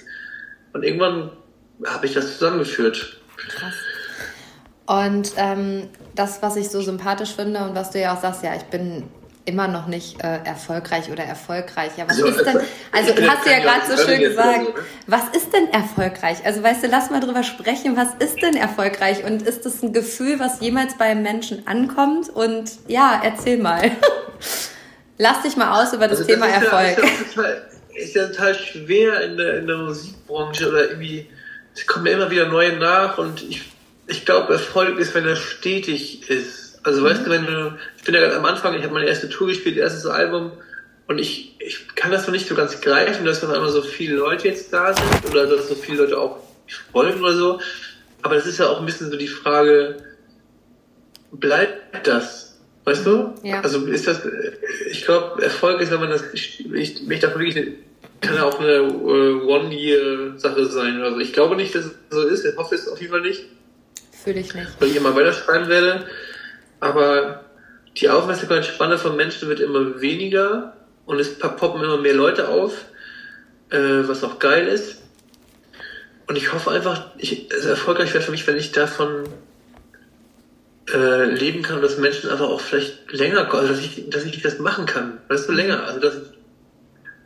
und irgendwann habe ich das zusammengeführt. Krass. Und ähm, das, was ich so sympathisch finde und was du ja auch sagst, ja, ich bin immer noch nicht äh, erfolgreich oder erfolgreich. Ja, was so, ist denn, also, also hast du ja gerade so schön gesagt, ne? was ist denn erfolgreich? Also weißt du, lass mal drüber sprechen, was ist denn erfolgreich und ist das ein Gefühl, was jemals beim Menschen ankommt? Und ja, erzähl mal. lass dich mal aus über das, also, Thema das Erfolg. Ja, ist, ja total, ist ja total schwer in der, in der Musikbranche oder irgendwie, es kommen ja immer wieder neue nach und ich, ich glaube, Erfolg ist, wenn er stetig ist also mhm. weißt du, wenn du, ich bin ja gerade am Anfang, ich habe meine erste Tour gespielt, erstes Album und ich, ich kann das noch nicht so ganz greifen, dass dann einmal so viele Leute jetzt da sind oder dass so viele Leute auch folgen oder so. Aber das ist ja auch ein bisschen so die Frage, bleibt das? Weißt du? Ja. Also ist das, ich glaube, Erfolg ist, wenn man das, ich, ich, ich dachte wirklich, kann ja auch eine uh, One-Year-Sache sein. Also ich glaube nicht, dass es so ist. Ich hoffe es auf jeden Fall nicht. Fühle ich nicht. Weil ich immer weiterschreiben werde aber die Aufmerksamkeitsspanne von Menschen wird immer weniger und es poppen immer mehr Leute auf, äh, was auch geil ist. Und ich hoffe einfach, ich, es erfolgreich wäre für mich, wenn ich davon äh, leben kann, dass Menschen einfach auch vielleicht länger also dass ich, dass ich das machen kann, weißt du, länger, also dass ich,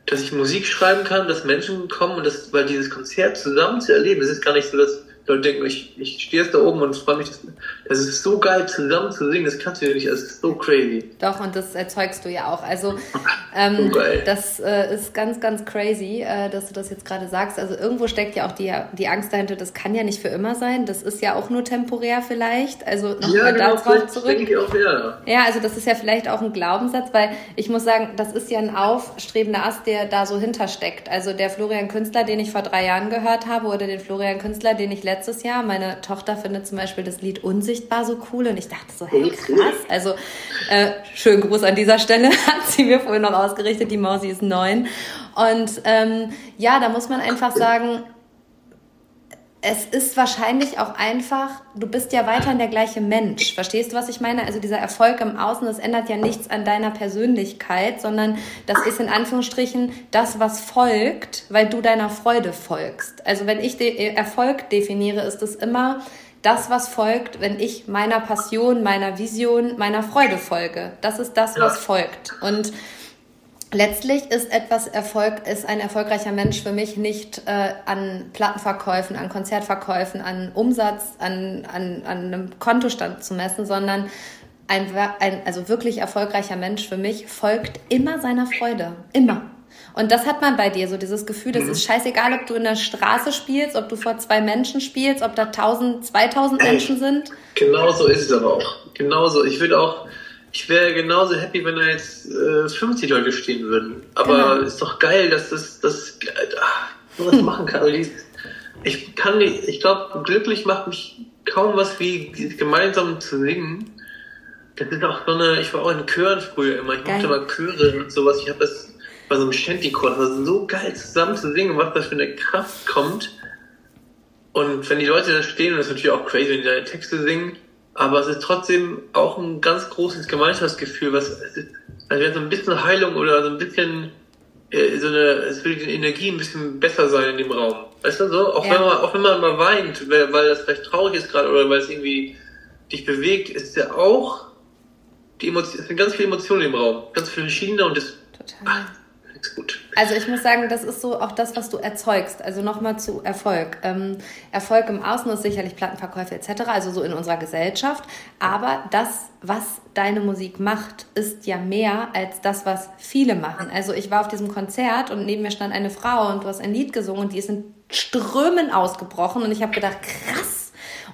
dass ich Musik schreiben kann, dass Menschen kommen und das, weil dieses Konzert zusammen zu erleben, es ist gar nicht so, dass Leute denken, ich, ich stehe jetzt da oben und freue mich, das, das ist so geil zusammen zu singen, das kannst du ja nicht, das ist so crazy. Doch, und das erzeugst du ja auch. Also, ähm, so das äh, ist ganz, ganz crazy, äh, dass du das jetzt gerade sagst. Also, irgendwo steckt ja auch die, die Angst dahinter, das kann ja nicht für immer sein, das ist ja auch nur temporär vielleicht. Also, nochmal ja, genau, darauf zurück. Denke ich auch, ja. ja, also, das ist ja vielleicht auch ein Glaubenssatz, weil ich muss sagen, das ist ja ein aufstrebender Ast, der da so hintersteckt. Also, der Florian Künstler, den ich vor drei Jahren gehört habe, oder den Florian Künstler, den ich letztes letztes Jahr. Meine Tochter findet zum Beispiel das Lied Unsichtbar so cool und ich dachte so, hey, krass. Also, äh, schönen Gruß an dieser Stelle, hat sie mir vorhin noch ausgerichtet. Die Mausi ist neun. Und ähm, ja, da muss man einfach sagen, es ist wahrscheinlich auch einfach, du bist ja weiterhin der gleiche Mensch. Verstehst du, was ich meine? Also dieser Erfolg im Außen, das ändert ja nichts an deiner Persönlichkeit, sondern das ist in Anführungsstrichen das, was folgt, weil du deiner Freude folgst. Also wenn ich de Erfolg definiere, ist es immer das, was folgt, wenn ich meiner Passion, meiner Vision, meiner Freude folge. Das ist das, was folgt. Und Letztlich ist etwas Erfolg, ist ein erfolgreicher Mensch für mich nicht äh, an Plattenverkäufen, an Konzertverkäufen, an Umsatz, an, an, an einem Kontostand zu messen, sondern ein, ein also wirklich erfolgreicher Mensch für mich folgt immer seiner Freude. Immer. Und das hat man bei dir, so dieses Gefühl, es mhm. ist scheißegal, ob du in der Straße spielst, ob du vor zwei Menschen spielst, ob da 1000, 2000 Menschen sind. Genau so ist es aber auch. Genauso. Ich würde auch, ich wäre genauso happy, wenn da jetzt äh, 50 Leute stehen würden. Aber genau. ist doch geil, dass das, das ach, sowas machen kann. Also ich kann nicht, ich glaube, glücklich macht mich kaum was wie gemeinsam zu singen. Das ist auch so eine, ich war auch in Chören früher immer. Ich geil. mochte mal Chöre und sowas. Ich habe das bei so einem Shanty-Chor, das war so geil zusammen zu singen, was da für eine Kraft kommt. Und wenn die Leute da stehen, und das ist natürlich auch crazy, wenn die deine Texte singen, aber es ist trotzdem auch ein ganz großes Gemeinschaftsgefühl, was also wenn so ein bisschen Heilung oder so ein bisschen äh, so eine, es will die Energie ein bisschen besser sein in dem Raum. Weißt du so? Auch ja. wenn man, auch wenn man mal weint, weil, weil das vielleicht traurig ist gerade oder weil es irgendwie dich bewegt, ist ja auch die Emotion, es sind ganz viele Emotionen im Raum, ganz viele verschiedene und das, Total. Ach, ist gut. Also ich muss sagen, das ist so auch das, was du erzeugst. Also nochmal zu Erfolg. Ähm, Erfolg im Außen ist sicherlich Plattenverkäufe etc., also so in unserer Gesellschaft. Aber das, was deine Musik macht, ist ja mehr als das, was viele machen. Also ich war auf diesem Konzert und neben mir stand eine Frau und du hast ein Lied gesungen und die ist in Strömen ausgebrochen und ich habe gedacht, krass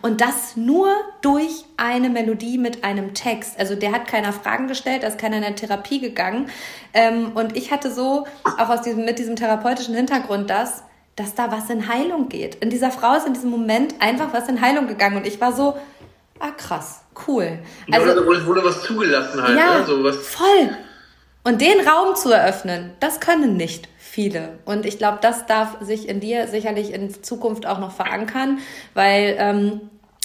und das nur durch eine Melodie mit einem Text. Also der hat keiner Fragen gestellt, da ist keiner in der Therapie gegangen. Ähm, und ich hatte so, auch aus diesem, mit diesem therapeutischen Hintergrund das, dass da was in Heilung geht. In dieser Frau ist in diesem Moment einfach was in Heilung gegangen. Und ich war so, ah krass, cool. Also, ja, wurde, wurde was zugelassen halt. Ja, ne? so was. voll. Und den Raum zu eröffnen, das können nicht viele. Und ich glaube, das darf sich in dir sicherlich in Zukunft auch noch verankern, weil ähm,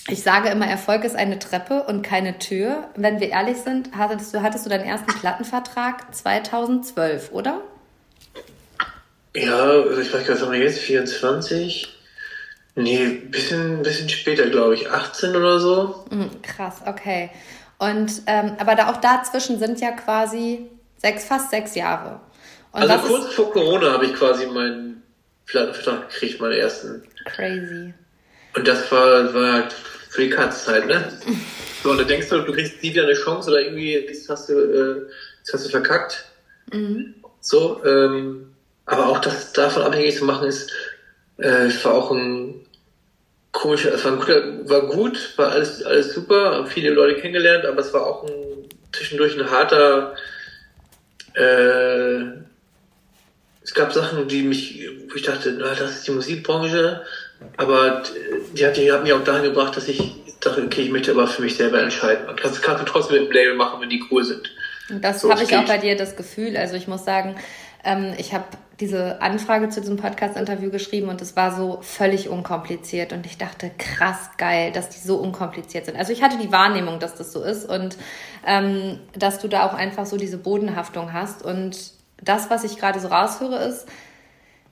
ich sage immer, Erfolg ist eine Treppe und keine Tür. Wenn wir ehrlich sind, hattest du, hattest du deinen ersten Plattenvertrag 2012, oder? Ja, also ich weiß gar nicht, was haben wir jetzt? 24? Nee, bisschen, bisschen später, glaube ich. 18 oder so. Mhm, krass, okay. Und ähm, aber da auch dazwischen sind ja quasi sechs, fast sechs Jahre. Und also kurz vor Corona habe ich quasi meinen Plattenvertrag gekriegt, meinen ersten. Crazy. Und das war, war halt für die Katzzeit, ne? So, und dann denkst du, du kriegst nie wieder eine Chance oder irgendwie, jetzt hast du, äh, jetzt hast du verkackt. Mhm. So, ähm, aber auch das davon abhängig zu machen ist, äh, es war auch ein komischer, es war, ein guter, war gut, war alles, alles super, viele Leute kennengelernt, aber es war auch ein, zwischendurch ein harter, äh, es gab Sachen, die mich, wo ich dachte, na, das ist die Musikbranche, aber die hat, die hat mich auch dahin gebracht, dass ich dachte, okay, ich möchte aber für mich selber entscheiden. Und das kannst du trotzdem mit dem Label machen, wenn die cool sind. Und das so, habe ich auch bei dir das Gefühl. Also ich muss sagen, ähm, ich habe diese Anfrage zu diesem Podcast-Interview geschrieben und es war so völlig unkompliziert und ich dachte, krass geil, dass die so unkompliziert sind. Also ich hatte die Wahrnehmung, dass das so ist und ähm, dass du da auch einfach so diese Bodenhaftung hast und das, was ich gerade so raushöre, ist,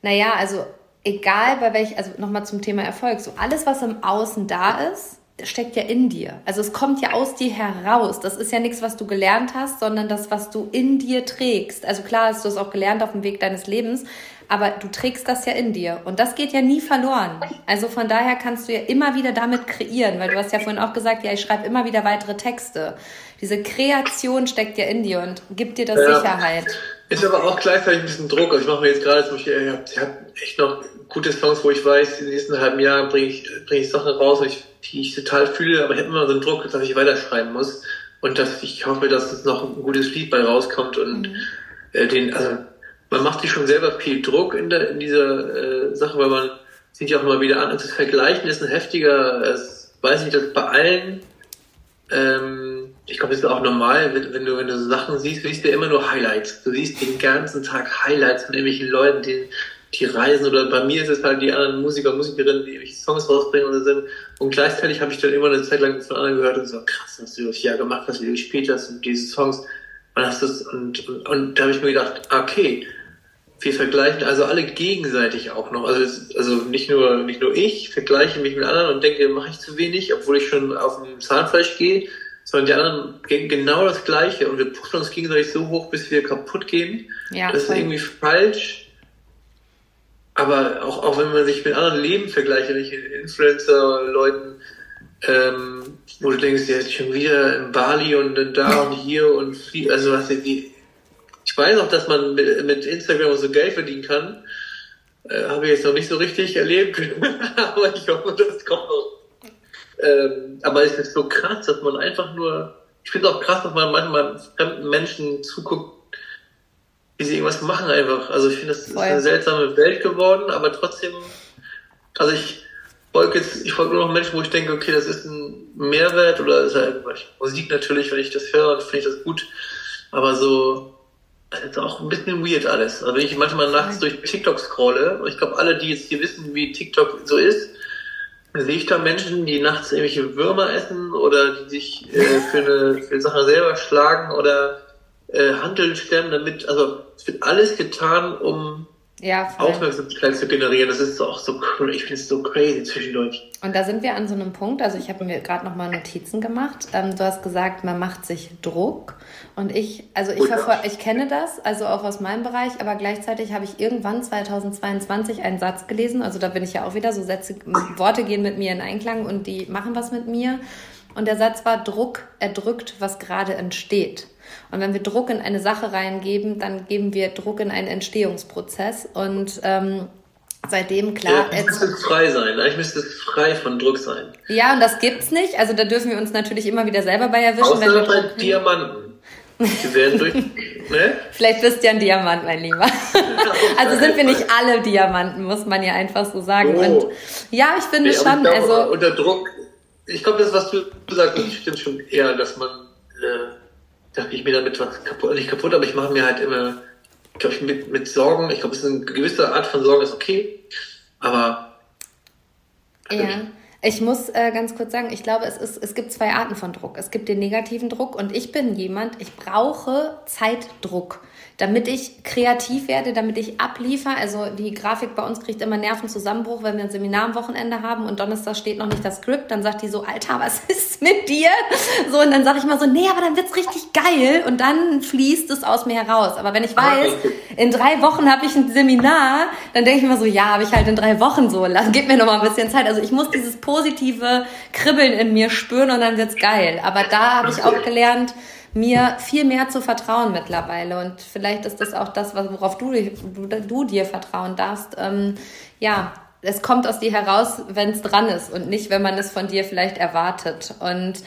naja, also egal bei welch, also nochmal zum Thema Erfolg, so alles, was im Außen da ist, steckt ja in dir. Also es kommt ja aus dir heraus. Das ist ja nichts, was du gelernt hast, sondern das, was du in dir trägst. Also klar hast du es auch gelernt auf dem Weg deines Lebens, aber du trägst das ja in dir. Und das geht ja nie verloren. Also von daher kannst du ja immer wieder damit kreieren, weil du hast ja vorhin auch gesagt, ja, ich schreibe immer wieder weitere Texte. Diese Kreation steckt ja in dir und gibt dir das ja. Sicherheit. Ist aber auch gleichzeitig ein bisschen Druck. Also ich mache mir jetzt gerade zum Beispiel, ich habe hab echt noch gute Songs, wo ich weiß, in den nächsten halben Jahren bringe ich, bring ich Sachen raus, die ich total fühle, aber ich habe immer so einen Druck, dass ich weiterschreiben muss. Und dass ich hoffe, dass es noch ein gutes Lied bei rauskommt und mhm. äh, den, also man macht sich schon selber viel Druck in, der, in dieser äh, Sache, weil man sieht ja auch immer wieder an, also das Vergleichen ist ein heftiger, es weiß nicht, dass bei allen ähm, ich glaube, das ist auch normal, wenn, wenn, du, wenn du Sachen siehst, du siehst ja immer nur Highlights. Du siehst den ganzen Tag Highlights von irgendwelchen Leuten, die, die reisen oder bei mir ist es halt die anderen Musiker, Musikerinnen, die irgendwelche Songs rausbringen oder sind. Und gleichzeitig habe ich dann immer eine Zeit lang von anderen gehört und so, krass, was du das Jahr gemacht hast, wie du gespielt hast und diese Songs. Und, das, und, und, und da habe ich mir gedacht, okay, wir vergleichen also alle gegenseitig auch noch. Also, also nicht nur nicht nur ich vergleiche mich mit anderen und denke, mache ich zu wenig, obwohl ich schon auf dem Zahnfleisch gehe, sondern die anderen gehen genau das Gleiche und wir pushen uns gegenseitig so hoch, bis wir kaputt gehen. Ja, das voll. ist irgendwie falsch. Aber auch, auch wenn man sich mit anderen Leben vergleicht, nicht Influencer-Leuten, ähm, wo du denkst, der ist schon wieder in Bali und dann da und hier und viel, also was die, ich weiß auch, dass man mit, mit Instagram so Geld verdienen kann. Äh, Habe ich jetzt noch nicht so richtig erlebt, aber ich hoffe, das kommt noch. Ähm, aber es ist so krass, dass man einfach nur, ich finde auch krass, dass man manchmal fremden Menschen zuguckt, wie sie irgendwas machen einfach. Also ich finde, das ist eine seltsame Welt geworden, aber trotzdem, also ich folge jetzt, ich folge nur noch Menschen, wo ich denke, okay, das ist ein Mehrwert oder ist halt Musik natürlich, wenn ich das höre, finde ich das gut. Aber so, das ist auch ein bisschen weird alles. Also wenn ich manchmal nachts durch TikTok scrolle, und ich glaube, alle, die jetzt hier wissen, wie TikTok so ist, sehe ich da Menschen, die nachts irgendwelche Würmer essen oder die sich äh, für eine für Sache selber schlagen oder äh, Handeln stemmen, damit, also es wird alles getan, um ja, Aufmerksamkeit zu generieren. Das ist auch so, ich finde es so crazy zwischendurch. Und da sind wir an so einem Punkt, also ich habe mir gerade nochmal Notizen gemacht. Ähm, du hast gesagt, man macht sich Druck. Und ich, also ich, verfolge, ich kenne das, also auch aus meinem Bereich, aber gleichzeitig habe ich irgendwann 2022 einen Satz gelesen, also da bin ich ja auch wieder, so Sätze, Worte gehen mit mir in Einklang und die machen was mit mir. Und der Satz war, Druck erdrückt, was gerade entsteht. Und wenn wir Druck in eine Sache reingeben, dann geben wir Druck in einen Entstehungsprozess. Und ähm, seitdem klar. Ja, müsste es frei sein. Eigentlich müsste es frei von Druck sein. Ja, und das gibt's nicht. Also da dürfen wir uns natürlich immer wieder selber bei erwischen. Außer wenn wir bei Diamanten. Die werden durch. Ne? Vielleicht bist du ja ein Diamant, mein Lieber. also sind wir nicht alle Diamanten, muss man ja einfach so sagen. Oh. Und ja, ich finde nee, schon. Ich glaube, also unter Druck. Ich glaube, das, was du sagst, stimmt schon eher, dass man äh, dachte ich mir damit was kaputt, nicht kaputt, aber ich mache mir halt immer, glaube ich, mit, mit Sorgen, ich glaube, es ist eine gewisse Art von Sorge ist okay, aber ja. Ich muss äh, ganz kurz sagen, ich glaube, es, ist, es gibt zwei Arten von Druck. Es gibt den negativen Druck und ich bin jemand, ich brauche Zeitdruck damit ich kreativ werde, damit ich abliefer. Also die Grafik bei uns kriegt immer Nervenzusammenbruch, wenn wir ein Seminar am Wochenende haben und Donnerstag steht noch nicht das Skript. Dann sagt die so, Alter, was ist mit dir? So, und dann sage ich mal so, nee, aber dann wird's richtig geil und dann fließt es aus mir heraus. Aber wenn ich weiß, in drei Wochen habe ich ein Seminar, dann denke ich mir so, ja, habe ich halt in drei Wochen so. Lass, gib mir noch mal ein bisschen Zeit. Also ich muss dieses positive Kribbeln in mir spüren und dann wird's geil. Aber da habe ich auch gelernt, mir viel mehr zu vertrauen mittlerweile. Und vielleicht ist das auch das, worauf du, du, du dir vertrauen darfst. Ähm, ja, es kommt aus dir heraus, wenn es dran ist und nicht, wenn man es von dir vielleicht erwartet. Und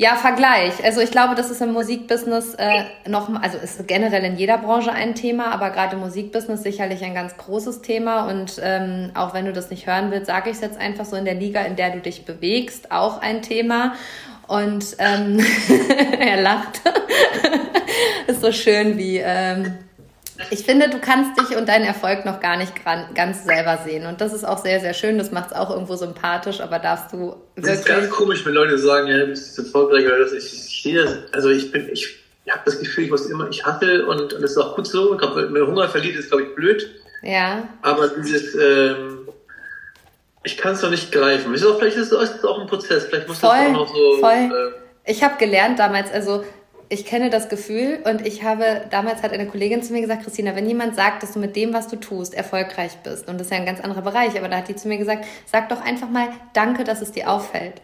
ja, Vergleich. Also ich glaube, das ist im Musikbusiness äh, noch, also ist generell in jeder Branche ein Thema, aber gerade im Musikbusiness sicherlich ein ganz großes Thema. Und ähm, auch wenn du das nicht hören willst, sage ich es jetzt einfach so in der Liga, in der du dich bewegst, auch ein Thema. Und ähm, er lacht. ist so schön wie. Ähm, ich finde, du kannst dich und deinen Erfolg noch gar nicht ganz selber sehen. Und das ist auch sehr, sehr schön. Das macht es auch irgendwo sympathisch, aber darfst du wirklich. Das ist ganz komisch, wenn Leute sagen, ja, du bist erfolgreich oder das. Ich, ich sehe das, also ich bin, ich, ich habe das Gefühl, ich muss immer, ich hatte und, und das ist auch gut so. Ich glaube, wenn man Hunger verliert, ist, glaube ich, blöd. Ja. Aber dieses, ähm, ich kann es noch nicht greifen. Ist auch, vielleicht ist es auch ein Prozess. Vielleicht muss voll, das auch noch so. Voll. Äh, ich habe gelernt damals, also ich kenne das Gefühl und ich habe, damals hat eine Kollegin zu mir gesagt, Christina, wenn jemand sagt, dass du mit dem, was du tust, erfolgreich bist, und das ist ja ein ganz anderer Bereich, aber da hat die zu mir gesagt, sag doch einfach mal, danke, dass es dir auffällt.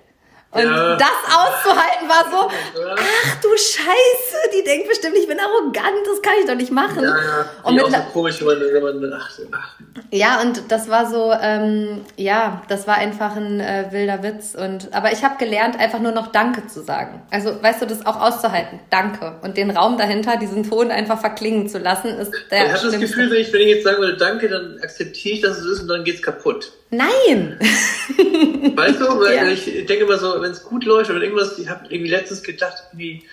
Und ja. das auszuhalten war so, ach du Scheiße, die denkt bestimmt, ich bin arrogant, das kann ich doch nicht machen. Ja, ja. Und mit auch so komisch, wenn man, wenn man ach, ach. Ja, und das war so, ähm, ja, das war einfach ein äh, wilder Witz. Und aber ich habe gelernt, einfach nur noch Danke zu sagen. Also, weißt du, das auch auszuhalten. Danke. Und den Raum dahinter, diesen Ton einfach verklingen zu lassen, ist der. Ich habe das Gefühl, wenn ich, wenn ich jetzt sagen würde, danke, dann akzeptiere ich, dass es ist und dann geht's kaputt. Nein! Weißt du, weil ja. ich denke immer so, wenn es gut läuft oder irgendwas, ich habe irgendwie letztens gedacht, irgendwie,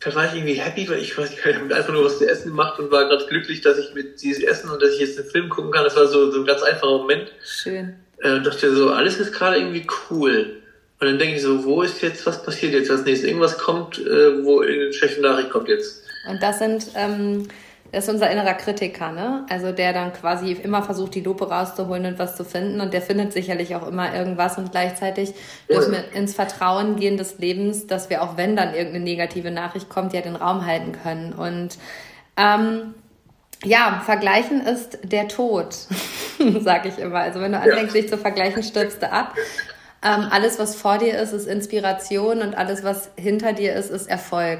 da war ich irgendwie happy, weil ich weiß nicht, ich habe einfach nur was zu essen gemacht und war gerade glücklich, dass ich mit dieses Essen und dass ich jetzt einen Film gucken kann. Das war so, so ein ganz einfacher Moment. Schön. Äh, und dachte so, alles ist gerade irgendwie cool. Und dann denke ich so, wo ist jetzt, was passiert jetzt als nächstes? Irgendwas kommt, äh, wo irgendeine schlechte Nachricht kommt jetzt. Und das sind ähm, ist unser innerer Kritiker, ne? Also der dann quasi immer versucht, die Lupe rauszuholen und was zu finden. Und der findet sicherlich auch immer irgendwas. Und gleichzeitig dürfen wir ins Vertrauen gehen des Lebens, dass wir auch wenn dann irgendeine negative Nachricht kommt, ja den Raum halten können. Und ähm, ja, vergleichen ist der Tod, sag ich immer. Also wenn du anfängst, ja. dich zu vergleichen, stirbst du ab. Ähm, alles, was vor dir ist, ist Inspiration und alles, was hinter dir ist, ist Erfolg.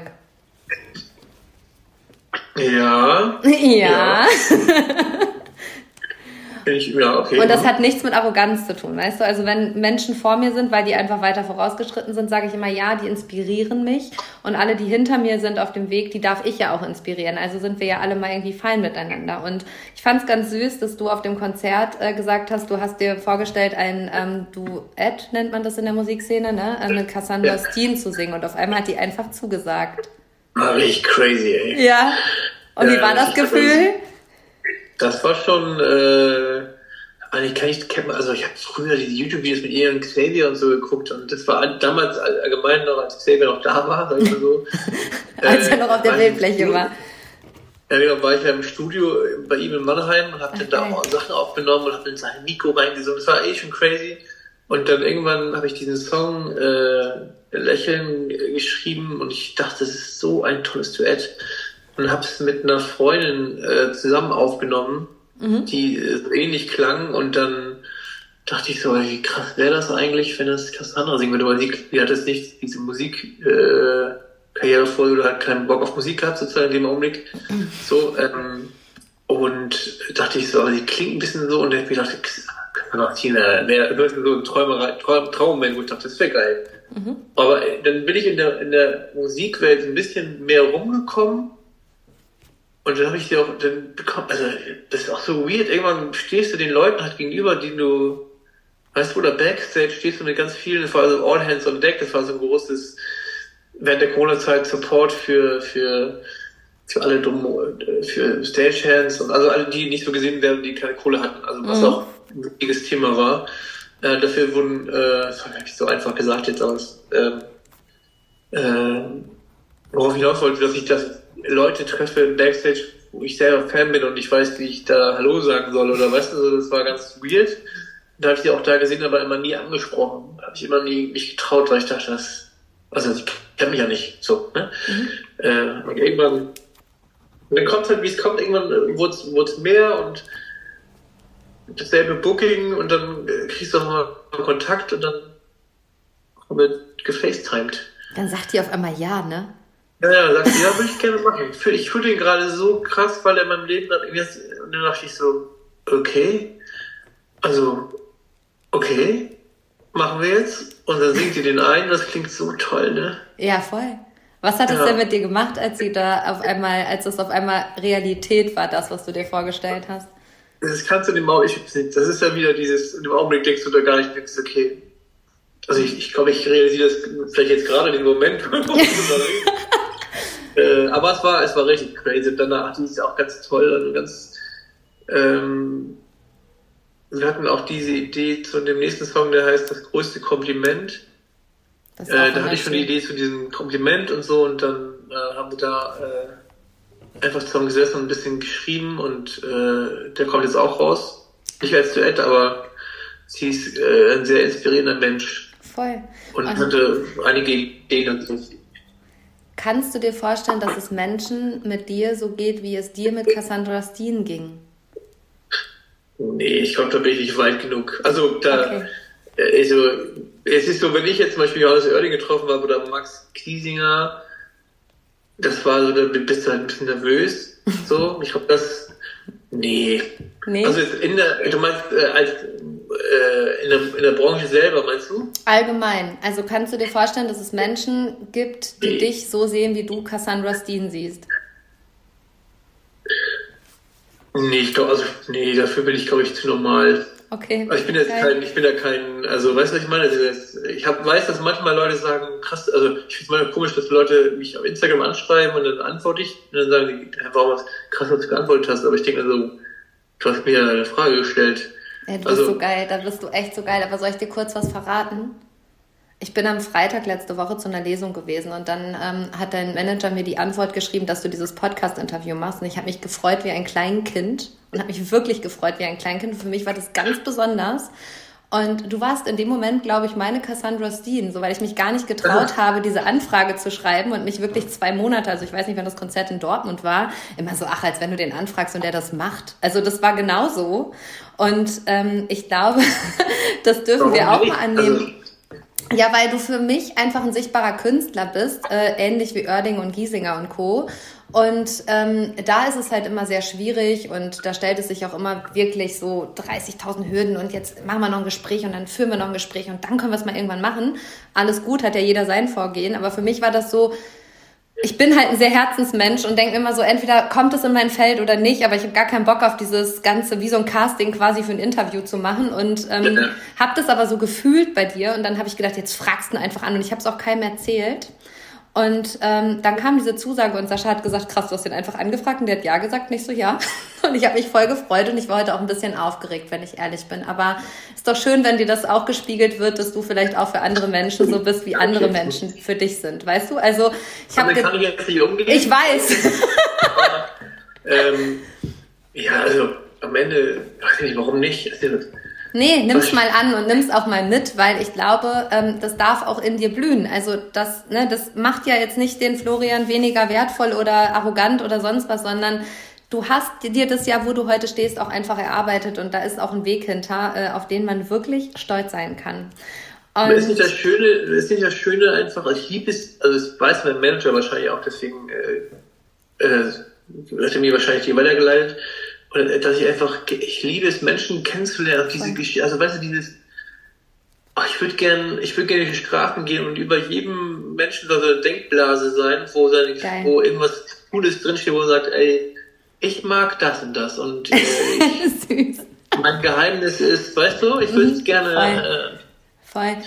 Ja. Ja. ja. Ich, ja, okay. Und das hat nichts mit Arroganz zu tun, weißt du? Also wenn Menschen vor mir sind, weil die einfach weiter vorausgeschritten sind, sage ich immer, ja, die inspirieren mich. Und alle, die hinter mir sind auf dem Weg, die darf ich ja auch inspirieren. Also sind wir ja alle mal irgendwie fein miteinander. Und ich fand es ganz süß, dass du auf dem Konzert äh, gesagt hast, du hast dir vorgestellt, ein ähm, Duett, nennt man das in der Musikszene, ne? Äh, mit Cassandra ja. Steen zu singen. Und auf einmal hat die einfach zugesagt. War richtig crazy, ey. Ja. Und wie war das, Gefühl? Das war schon, äh, eigentlich kann ich, also ich habe früher diese YouTube-Videos mit ihr und Xavier und so geguckt und das war damals allgemein noch, als Xavier noch da war, sag ich mal so. als er noch auf der Bildfläche war. Ja, genau, war ich ja im Studio bei ihm in Mannheim und habe dann da auch Sachen aufgenommen und habe in sein Mikro reingesungen. Das war eh schon crazy. Und dann irgendwann habe ich diesen Song äh, Lächeln geschrieben und ich dachte, das ist so ein tolles Duett und habe es mit einer Freundin äh, zusammen aufgenommen, mhm. die äh, ähnlich klang und dann dachte ich so, wie krass wäre das eigentlich, wenn das Cassandra singen würde, weil sie, sie hat jetzt nicht diese Musik äh, Karriere vor oder hat keinen Bock auf Musik gehabt sozusagen in dem Augenblick. Mhm. So, ähm, und dachte ich so, aber die klingt ein bisschen so und dann habe ich gedacht, auch Tina, der so ein Träumerei, Traum, Traummoment, wo ich dachte, das wäre geil. Mhm. Aber dann bin ich in der, in der Musikwelt ein bisschen mehr rumgekommen. Und dann habe ich dir auch, dann bekommen, also das ist auch so weird, irgendwann stehst du den Leuten halt gegenüber, die du, weißt du, oder Backstage stehst du mit ganz vielen, das war so All Hands on Deck, das war so ein großes, während der Corona-Zeit Support für, für, für alle dummen, für Stagehands und also alle, die nicht so gesehen werden, die keine Kohle hatten, also was mhm. auch wichtiges Thema war. Äh, dafür wurden, äh, das war nicht so einfach gesagt jetzt aus, ähm, äh, worauf ich hinaus wollte, dass ich das Leute treffe im Backstage, wo ich selber Fan bin und ich weiß, wie ich da Hallo sagen soll oder weißt du, also das war ganz weird. Da habe ich sie auch da gesehen, aber immer nie angesprochen. Habe ich immer nie mich getraut, weil ich dachte, das, also ich kenne mich ja nicht so. Ne? Mhm. Äh, irgendwann, dann kommt halt, wie es kommt, irgendwann wurde es mehr und dasselbe Booking und dann kriegst du auch mal Kontakt und dann haben wir gefacetimed. Dann sagt die auf einmal ja, ne? Ja, ja, sagt sie, ja, würde ich gerne machen. Ich fühle den gerade so krass, weil er in meinem Leben dann irgendwie, und dann dachte ich so, okay, also, okay, machen wir jetzt. Und dann singt sie den ein, das klingt so toll, ne? Ja, voll. Was hat es ja. denn mit dir gemacht, als sie da auf einmal, als es auf einmal Realität war, das, was du dir vorgestellt hast? Das kannst du dem Augenblick, das ist ja wieder dieses, in dem Augenblick denkst du da gar nicht, denkst, okay. Also ich, ich glaube, ich realisiere das vielleicht jetzt gerade in dem Moment, äh, aber es war, es war richtig crazy. Danach, die ist auch ganz toll, also ganz, ähm, wir hatten auch diese Idee zu dem nächsten Song, der heißt Das größte Kompliment. Äh, da hatte ich schon die Idee zu diesem Kompliment und so und dann äh, haben wir da äh, einfach zusammen gesessen und ein bisschen geschrieben und äh, der kommt jetzt auch raus. Nicht als Duett, aber sie ist äh, ein sehr inspirierender Mensch. Voll. Und also, hatte einige Ideen und so. Kannst du dir vorstellen, dass es Menschen mit dir so geht, wie es dir mit Cassandra Steen ging? Nee, ich glaube, da bin ich nicht weit genug. Also da, okay. also, es ist so, wenn ich jetzt zum Beispiel Johannes Oerding getroffen habe oder Max Kiesinger, das war so, da bist du halt ein bisschen nervös. So, ich glaube, das, nee. nee. Also in der, du meinst, äh, als, äh, in, der, in der Branche selber, meinst du? Allgemein. Also kannst du dir vorstellen, dass es Menschen gibt, die nee. dich so sehen, wie du Cassandra Steen siehst? Nee, ich glaube, also, nee, dafür bin ich, glaube ich, zu normal. Okay. Also ich bin jetzt Geil. kein, ich bin da kein, also weißt du, was ich meine? Also ich hab, weiß, dass manchmal Leute sagen, krass, also ich finde es mal komisch, dass Leute mich auf Instagram anschreiben und dann antworte ich und dann sagen die, warum was krass, was du geantwortet hast, aber ich denke also, du hast mir eine Frage gestellt. Ja, du also, bist so geil, da bist du echt so geil, aber soll ich dir kurz was verraten? Ich bin am Freitag letzte Woche zu einer Lesung gewesen und dann ähm, hat dein Manager mir die Antwort geschrieben, dass du dieses Podcast-Interview machst. Und ich habe mich gefreut wie ein Kleinkind und habe mich wirklich gefreut wie ein Kleinkind. Für mich war das ganz besonders. Und du warst in dem Moment, glaube ich, meine Cassandra Steen, so weil ich mich gar nicht getraut habe, diese Anfrage zu schreiben und mich wirklich zwei Monate, also ich weiß nicht, wann das Konzert in Dortmund war, immer so, ach, als wenn du den anfragst und der das macht. Also das war genauso. Und ähm, ich glaube, das dürfen wir auch mal annehmen. Also ja, weil du für mich einfach ein sichtbarer Künstler bist, äh, ähnlich wie Oerding und Giesinger und Co. Und ähm, da ist es halt immer sehr schwierig und da stellt es sich auch immer wirklich so 30.000 Hürden und jetzt machen wir noch ein Gespräch und dann führen wir noch ein Gespräch und dann können wir es mal irgendwann machen. Alles gut, hat ja jeder sein Vorgehen, aber für mich war das so, ich bin halt ein sehr Herzensmensch und denke immer so, entweder kommt es in mein Feld oder nicht, aber ich habe gar keinen Bock auf dieses Ganze, wie so ein Casting quasi für ein Interview zu machen und ähm, ja. habe das aber so gefühlt bei dir und dann habe ich gedacht, jetzt fragst du ihn einfach an und ich habe es auch keinem erzählt. Und ähm, dann kam diese Zusage und Sascha hat gesagt, krass, du hast ihn einfach angefragt und der hat ja gesagt, nicht so ja. Und ich habe mich voll gefreut und ich war heute auch ein bisschen aufgeregt, wenn ich ehrlich bin. Aber ist doch schön, wenn dir das auch gespiegelt wird, dass du vielleicht auch für andere Menschen so bist, wie andere Menschen für dich sind. Weißt du? Also ich habe. ich weiß. Aber, ähm, ja, also am Ende, weiß ich nicht, warum nicht? Nee, nimm's mal an und nimm's auch mal mit, weil ich glaube, ähm, das darf auch in dir blühen. Also das, ne, das macht ja jetzt nicht den Florian weniger wertvoll oder arrogant oder sonst was, sondern du hast dir das ja, wo du heute stehst, auch einfach erarbeitet und da ist auch ein Weg hinter, äh, auf den man wirklich stolz sein kann. Und ist nicht das Schöne, ist nicht das Schöne einfach, ich liebe es, also das weiß mein Manager wahrscheinlich auch, deswegen äh, äh, hat er mir wahrscheinlich die weitergeleitet, oder dass ich einfach, ich liebe es, Menschen kennenzulernen, diese Geschichte, also weißt du, dieses, oh, ich würde gern, ich würde gerne in die Straßen gehen und über jedem Menschen so eine Denkblase sein, wo, seine, wo irgendwas Cooles drinsteht, wo er sagt, ey, ich mag das und das und äh, ich, mein Geheimnis ist, weißt du, ich würde es mhm, gerne. Voll. Äh, Voll.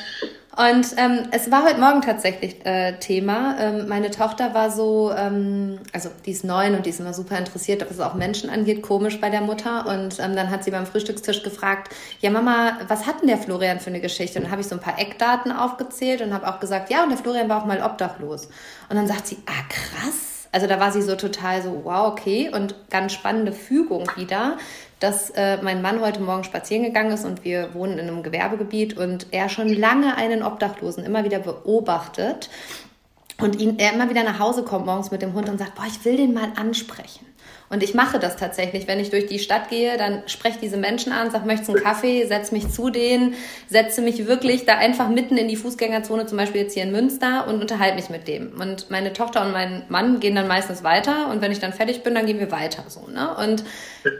Und ähm, es war heute Morgen tatsächlich äh, Thema. Ähm, meine Tochter war so, ähm, also die ist neun und die ist immer super interessiert, was auch Menschen angeht, komisch bei der Mutter. Und ähm, dann hat sie beim Frühstückstisch gefragt, ja Mama, was hat denn der Florian für eine Geschichte? Und dann habe ich so ein paar Eckdaten aufgezählt und habe auch gesagt, ja, und der Florian war auch mal obdachlos. Und dann sagt sie, ah krass. Also da war sie so total so, wow, okay. Und ganz spannende Fügung wieder dass äh, mein Mann heute Morgen spazieren gegangen ist und wir wohnen in einem Gewerbegebiet und er schon lange einen Obdachlosen immer wieder beobachtet und ihn, er immer wieder nach Hause kommt morgens mit dem Hund und sagt, boah, ich will den mal ansprechen. Und ich mache das tatsächlich. Wenn ich durch die Stadt gehe, dann spreche diese Menschen an, sag, möchtest du einen Kaffee, setz mich zu denen, setze mich wirklich da einfach mitten in die Fußgängerzone, zum Beispiel jetzt hier in Münster und unterhalte mich mit dem. Und meine Tochter und mein Mann gehen dann meistens weiter und wenn ich dann fertig bin, dann gehen wir weiter so. Ne? Und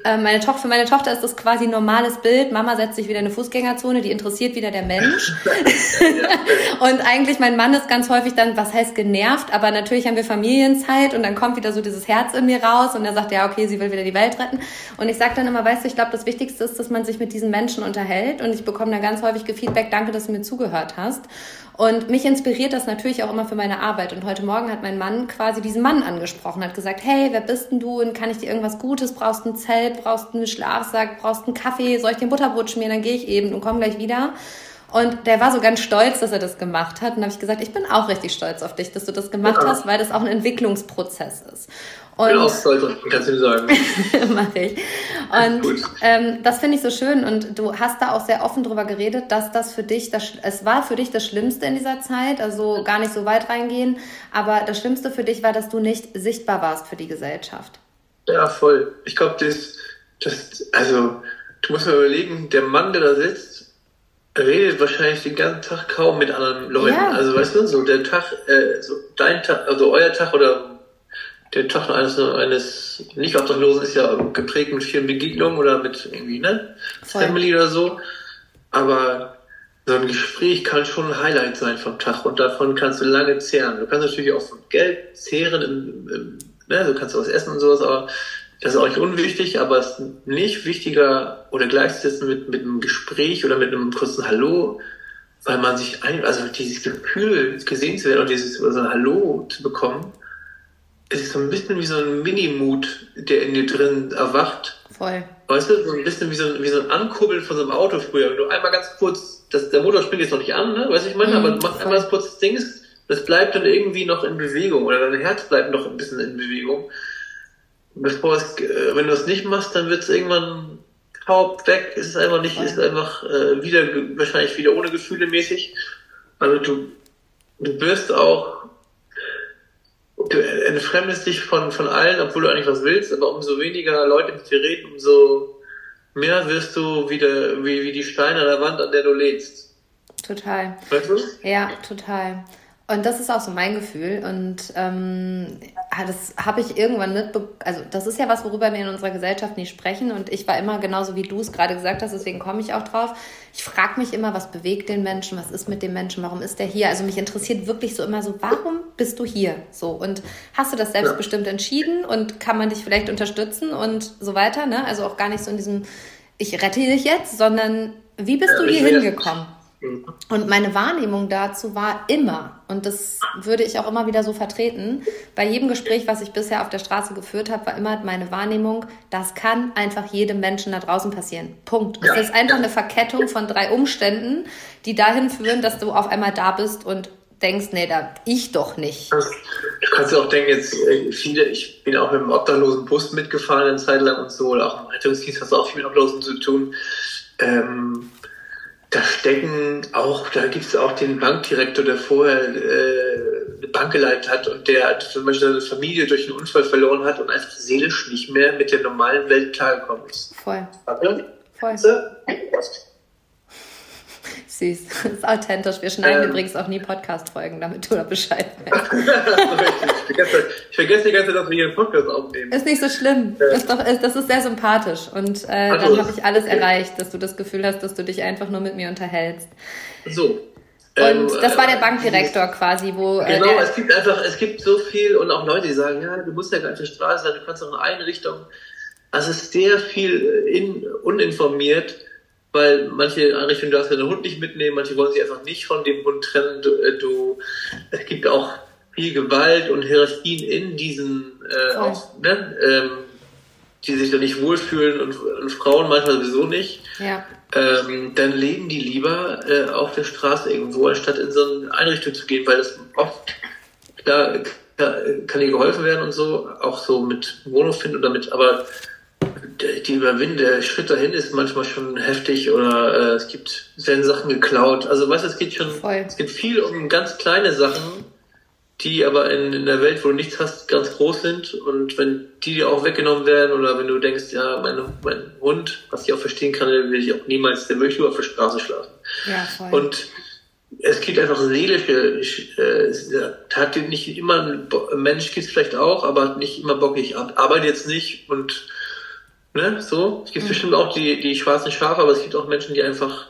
meine Tochter, für meine Tochter ist das quasi ein normales Bild. Mama setzt sich wieder in eine Fußgängerzone, die interessiert wieder der Mensch. und eigentlich mein Mann ist ganz häufig dann, was heißt genervt, aber natürlich haben wir Familienzeit und dann kommt wieder so dieses Herz in mir raus und er sagt, ja, ja, okay, sie will wieder die Welt retten. Und ich sage dann immer, weißt du, ich glaube, das Wichtigste ist, dass man sich mit diesen Menschen unterhält. Und ich bekomme dann ganz häufig Feedback, danke, dass du mir zugehört hast. Und mich inspiriert das natürlich auch immer für meine Arbeit. Und heute Morgen hat mein Mann quasi diesen Mann angesprochen, hat gesagt, hey, wer bist denn du? Und kann ich dir irgendwas Gutes? Brauchst du ein Zelt? Brauchst du einen Schlafsack? Brauchst du einen Kaffee? Soll ich dir ein Butterbrot schmieren? Dann gehe ich eben und komme gleich wieder. Und der war so ganz stolz, dass er das gemacht hat. Und habe ich gesagt, ich bin auch richtig stolz auf dich, dass du das gemacht ja. hast, weil das auch ein Entwicklungsprozess ist. Und, bin auch stolz auf dich, kannst du sagen. Mach ich. Und ähm, das finde ich so schön. Und du hast da auch sehr offen drüber geredet, dass das für dich, das, es war für dich das Schlimmste in dieser Zeit, also gar nicht so weit reingehen. Aber das Schlimmste für dich war, dass du nicht sichtbar warst für die Gesellschaft. Ja, voll. Ich glaube, das, das, also, du musst mal überlegen, der Mann, der da sitzt, redet wahrscheinlich den ganzen Tag kaum mit anderen Leuten. Ja. Also weißt du, so der Tag, äh, so dein Tag, also euer Tag oder der Tag eines, eines Nicht-Obdachlosen ist ja geprägt mit vielen Begegnungen oder mit irgendwie, ne? Voll. Family oder so. Aber so ein Gespräch kann schon ein Highlight sein vom Tag und davon kannst du lange zehren. Du kannst natürlich auch von Geld zehren, im, im, ne? du kannst was essen und sowas, aber das ist auch nicht unwichtig, aber es ist nicht wichtiger oder gleichzusetzen mit, mit einem Gespräch oder mit einem kurzen Hallo, weil man sich ein, also dieses Gefühl, gesehen zu werden und dieses so ein Hallo zu bekommen, es ist so ein bisschen wie so ein Minimut, der in dir drin erwacht. Voll. Weißt du, so ein bisschen wie so ein, wie so ein Ankurbeln von so einem Auto früher. Wenn du einmal ganz kurz, das, der Motor springt jetzt noch nicht an, ne? Weißt du, ich meine, mm, aber du machst voll. einmal das Ding, das bleibt dann irgendwie noch in Bewegung oder dein Herz bleibt noch ein bisschen in Bewegung bevor es, äh, wenn du es nicht machst, dann wird es irgendwann Haupt weg, ist es einfach nicht, ist einfach äh, wieder wahrscheinlich wieder ohne Gefühle mäßig. Also du, du wirst auch, du entfremdest dich von, von allen, obwohl du eigentlich was willst, aber umso weniger Leute mit dir reden, umso mehr wirst du wieder wie, wie die Steine an der Wand, an der du lebst. Total. Weißt du? Ja, total. Und das ist auch so mein Gefühl. Und ähm, das habe ich irgendwann mitbekommen. Also, das ist ja was, worüber wir in unserer Gesellschaft nicht sprechen. Und ich war immer genauso wie du es gerade gesagt hast, deswegen komme ich auch drauf. Ich frage mich immer, was bewegt den Menschen? Was ist mit dem Menschen? Warum ist der hier? Also, mich interessiert wirklich so immer so, warum bist du hier? So. Und hast du das selbstbestimmt entschieden? Und kann man dich vielleicht unterstützen und so weiter? Ne? Also, auch gar nicht so in diesem, ich rette dich jetzt, sondern wie bist ja, du hier hingekommen? Und meine Wahrnehmung dazu war immer, und das würde ich auch immer wieder so vertreten, bei jedem Gespräch, was ich bisher auf der Straße geführt habe, war immer meine Wahrnehmung, das kann einfach jedem Menschen da draußen passieren. Punkt. Es ist einfach eine Verkettung von drei Umständen, die dahin führen, dass du auf einmal da bist und denkst, nee, da ich doch nicht. Du kannst ja auch denken, jetzt äh, viele, ich bin auch mit dem obdachlosen Bus mitgefahren eine Zeit lang und so, oder auch im Rettungsdienst hast du auch viel mit Obdachlosen zu tun. Ähm, da stecken auch, da gibt es auch den Bankdirektor, der vorher äh, eine Bank geleitet hat und der zum Beispiel seine Familie durch einen Unfall verloren hat und einfach seelisch nicht mehr mit der normalen Welt klargekommen ist. Voll. Voll. Süß. Das ist authentisch. Wir schneiden ähm, übrigens auch nie Podcast-Folgen, damit du da Bescheid weißt. ich vergesse die ganze Zeit, dass wir hier einen Podcast aufnehmen. Ist nicht so schlimm. Äh. Ist doch, ist, das ist sehr sympathisch. Und äh, also, dann habe ich alles okay. erreicht, dass du das Gefühl hast, dass du dich einfach nur mit mir unterhältst. So. Und ähm, das war der äh, Bankdirektor quasi, wo. Äh, genau, es gibt einfach, es gibt so viel und auch Leute, die sagen, ja, du musst ja gar nicht auf der Straße sein, du kannst auch in eine Richtung. Also es ist sehr viel in, uninformiert weil manche Einrichtungen darfst du den Hund nicht mitnehmen, manche wollen sich einfach nicht von dem Hund trennen. Du, äh, du es gibt auch viel Gewalt und Hierarchien in diesen, äh, auch, ne, ähm, die sich da nicht wohlfühlen und, und Frauen manchmal sowieso nicht. Ja. Ähm, dann leben die lieber äh, auf der Straße irgendwo, anstatt in so eine Einrichtung zu gehen, weil das oft, da kann ihnen geholfen werden und so, auch so mit Wohnung finden oder mit, aber die Überwinden, der Schritt dahin ist manchmal schon heftig oder äh, es gibt, es werden Sachen geklaut. Also weißt du, es geht schon, Voll. es geht viel um ganz kleine Sachen, die aber in, in der Welt, wo du nichts hast, ganz groß sind. Und wenn die dir auch weggenommen werden oder wenn du denkst, ja, mein, mein Hund, was ich auch verstehen kann, will ich auch niemals, der möchte nur auf der Straße schlafen. Ja, voll. Und es gibt einfach seelische, äh, hat nicht immer, ein Mensch gibt es vielleicht auch, aber nicht immer Bock, ich arbeite jetzt nicht und Ne? So. Es gibt mhm. bestimmt auch die, die schwarzen Schafe, aber es gibt auch Menschen, die einfach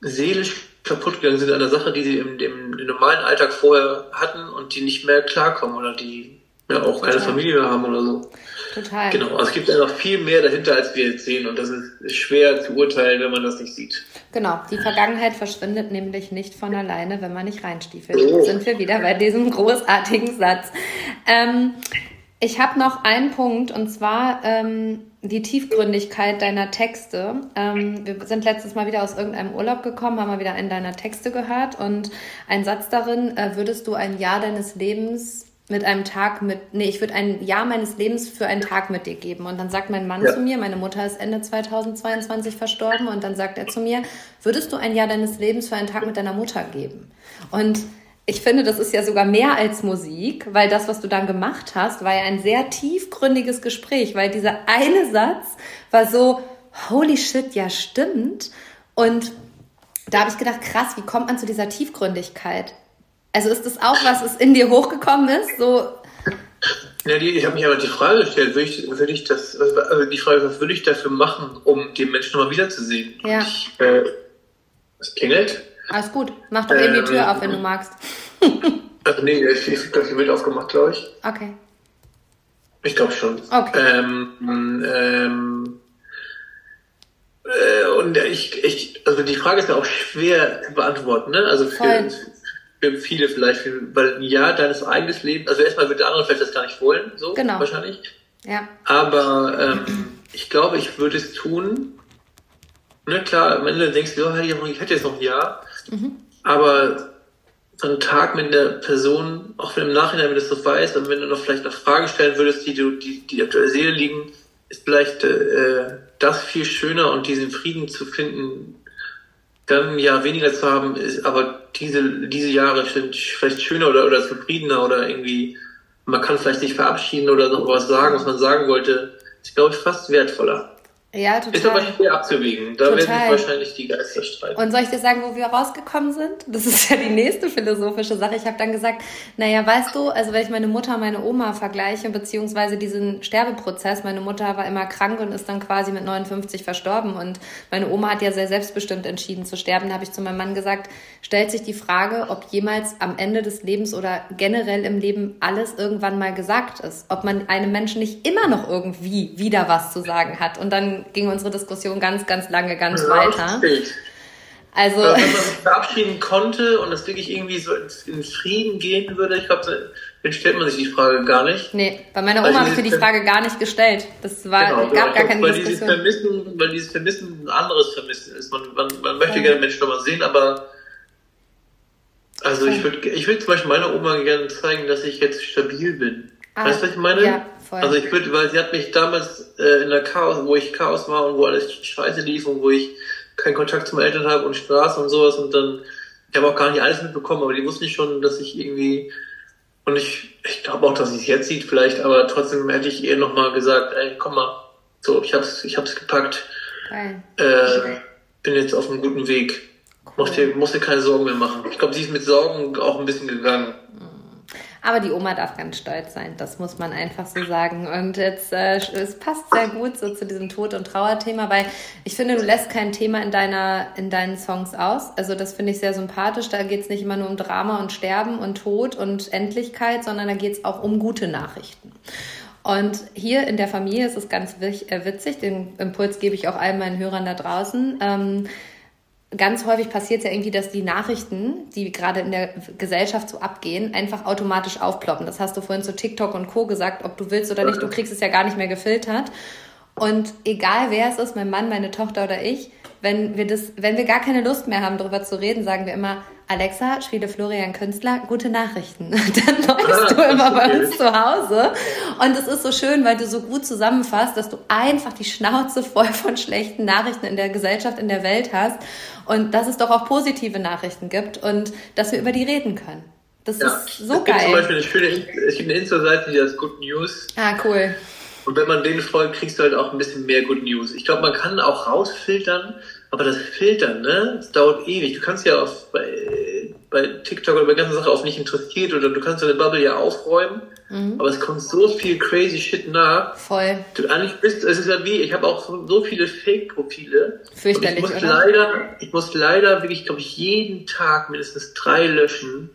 seelisch kaputt gegangen sind an der Sache, die sie im, im, im normalen Alltag vorher hatten und die nicht mehr klarkommen oder die ja auch Total. keine Familie mehr haben oder so. Total. Genau, also es gibt einfach viel mehr dahinter, als wir jetzt sehen und das ist schwer zu urteilen, wenn man das nicht sieht. Genau, die Vergangenheit verschwindet nämlich nicht von alleine, wenn man nicht reinstiefelt. Oh. Sind wir wieder bei diesem großartigen Satz. Ähm, ich habe noch einen Punkt und zwar ähm, die Tiefgründigkeit deiner Texte. Ähm, wir sind letztes Mal wieder aus irgendeinem Urlaub gekommen, haben mal wieder einen deiner Texte gehört und ein Satz darin, äh, würdest du ein Jahr deines Lebens mit einem Tag mit, nee, ich würde ein Jahr meines Lebens für einen Tag mit dir geben. Und dann sagt mein Mann ja. zu mir, meine Mutter ist Ende 2022 verstorben und dann sagt er zu mir, würdest du ein Jahr deines Lebens für einen Tag mit deiner Mutter geben? Und ich finde, das ist ja sogar mehr als Musik, weil das, was du dann gemacht hast, war ja ein sehr tiefgründiges Gespräch, weil dieser eine Satz war so, holy shit, ja stimmt. Und da habe ich gedacht, krass, wie kommt man zu dieser Tiefgründigkeit? Also ist das auch, was es in dir hochgekommen ist? So ja, die, ich habe mich aber die Frage gestellt, würde ich, würde ich das, also die Frage, was würde ich dafür machen, um den Menschen nochmal wiederzusehen? Ja. Ich, äh, es klingelt. Alles gut. Mach doch eben ähm, die Tür auf, wenn du magst. Ach nee, ich, ich habe das Bild aufgemacht, glaube ich. Okay. Ich glaube schon. Okay. Ähm, ähm, äh, und ich, ich, also die Frage ist ja auch schwer zu beantworten, ne? Also für, für viele vielleicht, für, weil ein Jahr deines eigenen Lebens, also erstmal wird der andere vielleicht das gar nicht wollen, so genau. wahrscheinlich. Ja. Aber ähm, ich glaube, ich würde es tun. Ne, klar, am Ende denkst du, oh, ich hätte jetzt noch ein Jahr. Mhm. Aber so einen Tag mit der Person, auch wenn im Nachhinein, wenn du das so weißt, und wenn du noch vielleicht noch Fragen stellen würdest, die du, die, die auf der Seele liegen, ist vielleicht äh, das viel schöner und diesen Frieden zu finden, dann ja weniger zu haben, ist aber diese, diese Jahre sind vielleicht schöner oder, oder zufriedener oder irgendwie, man kann vielleicht sich verabschieden oder noch was sagen, was man sagen wollte, ist glaube ich fast wertvoller. Ja, total. Ist aber schwer abzuwägen. Da total. werden sich wahrscheinlich die Geister streiten. Und soll ich dir sagen, wo wir rausgekommen sind? Das ist ja die nächste philosophische Sache. Ich habe dann gesagt, naja, weißt du, also wenn ich meine Mutter und meine Oma vergleiche, beziehungsweise diesen Sterbeprozess, meine Mutter war immer krank und ist dann quasi mit 59 verstorben und meine Oma hat ja sehr selbstbestimmt entschieden zu sterben. Da habe ich zu meinem Mann gesagt, stellt sich die Frage, ob jemals am Ende des Lebens oder generell im Leben alles irgendwann mal gesagt ist. Ob man einem Menschen nicht immer noch irgendwie wieder was zu sagen hat. Und dann ging unsere Diskussion ganz, ganz lange ganz ja, weiter. Also, wenn man sich verabschieden konnte und es wirklich irgendwie so in Frieden gehen würde, ich glaube, dann stellt man sich die Frage gar nicht. Nee, bei meiner Oma habe ich mir die Frage gar nicht gestellt. Das war, genau, gab gar keine weil Diskussion. Dieses Vermissen, weil dieses Vermissen ein anderes Vermissen ist. Man, man, man möchte ja. gerne Menschen nochmal sehen, aber also ich würde ich würd zum Beispiel meiner Oma gerne zeigen, dass ich jetzt stabil bin. Ah, weißt du, was ich meine? Ja, voll. Also ich würde, weil sie hat mich damals äh, in der Chaos, wo ich Chaos war und wo alles scheiße lief und wo ich keinen Kontakt zum Eltern habe und Straße und sowas und dann, ich habe auch gar nicht alles mitbekommen, aber die wusste nicht schon, dass ich irgendwie und ich, ich glaube auch, dass sie es jetzt sieht vielleicht, aber trotzdem hätte ich ihr nochmal gesagt, ey, komm mal, so, ich hab's, ich hab's gepackt. Geil. Äh, bin jetzt auf einem guten Weg. Cool. Mach dir, musst dir keine Sorgen mehr machen. Ich glaube, sie ist mit Sorgen auch ein bisschen gegangen. Aber die Oma darf ganz stolz sein, das muss man einfach so sagen. Und jetzt, äh, es passt sehr gut so zu diesem Tod- und Trauerthema, weil ich finde, du lässt kein Thema in, deiner, in deinen Songs aus. Also das finde ich sehr sympathisch. Da geht es nicht immer nur um Drama und Sterben und Tod und Endlichkeit, sondern da geht es auch um gute Nachrichten. Und hier in der Familie ist es ganz äh, witzig, den Impuls gebe ich auch allen meinen Hörern da draußen. Ähm, ganz häufig passiert es ja irgendwie, dass die Nachrichten, die gerade in der Gesellschaft so abgehen, einfach automatisch aufploppen. Das hast du vorhin zu TikTok und Co. gesagt, ob du willst oder nicht, du kriegst es ja gar nicht mehr gefiltert. Und egal wer es ist, mein Mann, meine Tochter oder ich, wenn wir das, wenn wir gar keine Lust mehr haben, darüber zu reden, sagen wir immer, Alexa, spiele Florian Künstler, gute Nachrichten. Dann läufst du immer bei uns zu Hause. Und es ist so schön, weil du so gut zusammenfasst, dass du einfach die Schnauze voll von schlechten Nachrichten in der Gesellschaft, in der Welt hast. Und dass es doch auch positive Nachrichten gibt und dass wir über die reden können. Das ja, ist so geil. Zum Beispiel eine schöne, es gibt eine Insta-Seite, die heißt Good News. Ah, cool. Und wenn man denen folgt, kriegst du halt auch ein bisschen mehr Good News. Ich glaube, man kann auch rausfiltern, aber das Filtern, ne, das dauert ewig. Du kannst ja auf, bei, bei TikTok oder bei ganzen Sachen auf nicht interessiert oder du kannst deine Bubble ja aufräumen, mhm. aber es kommt so viel crazy Shit nach. Voll. Du eigentlich bist, es ist ja wie, ich habe auch so viele Fake-Profile. Fürchterlich, ich muss oder? leider, ich muss leider wirklich, glaube ich, jeden Tag mindestens drei löschen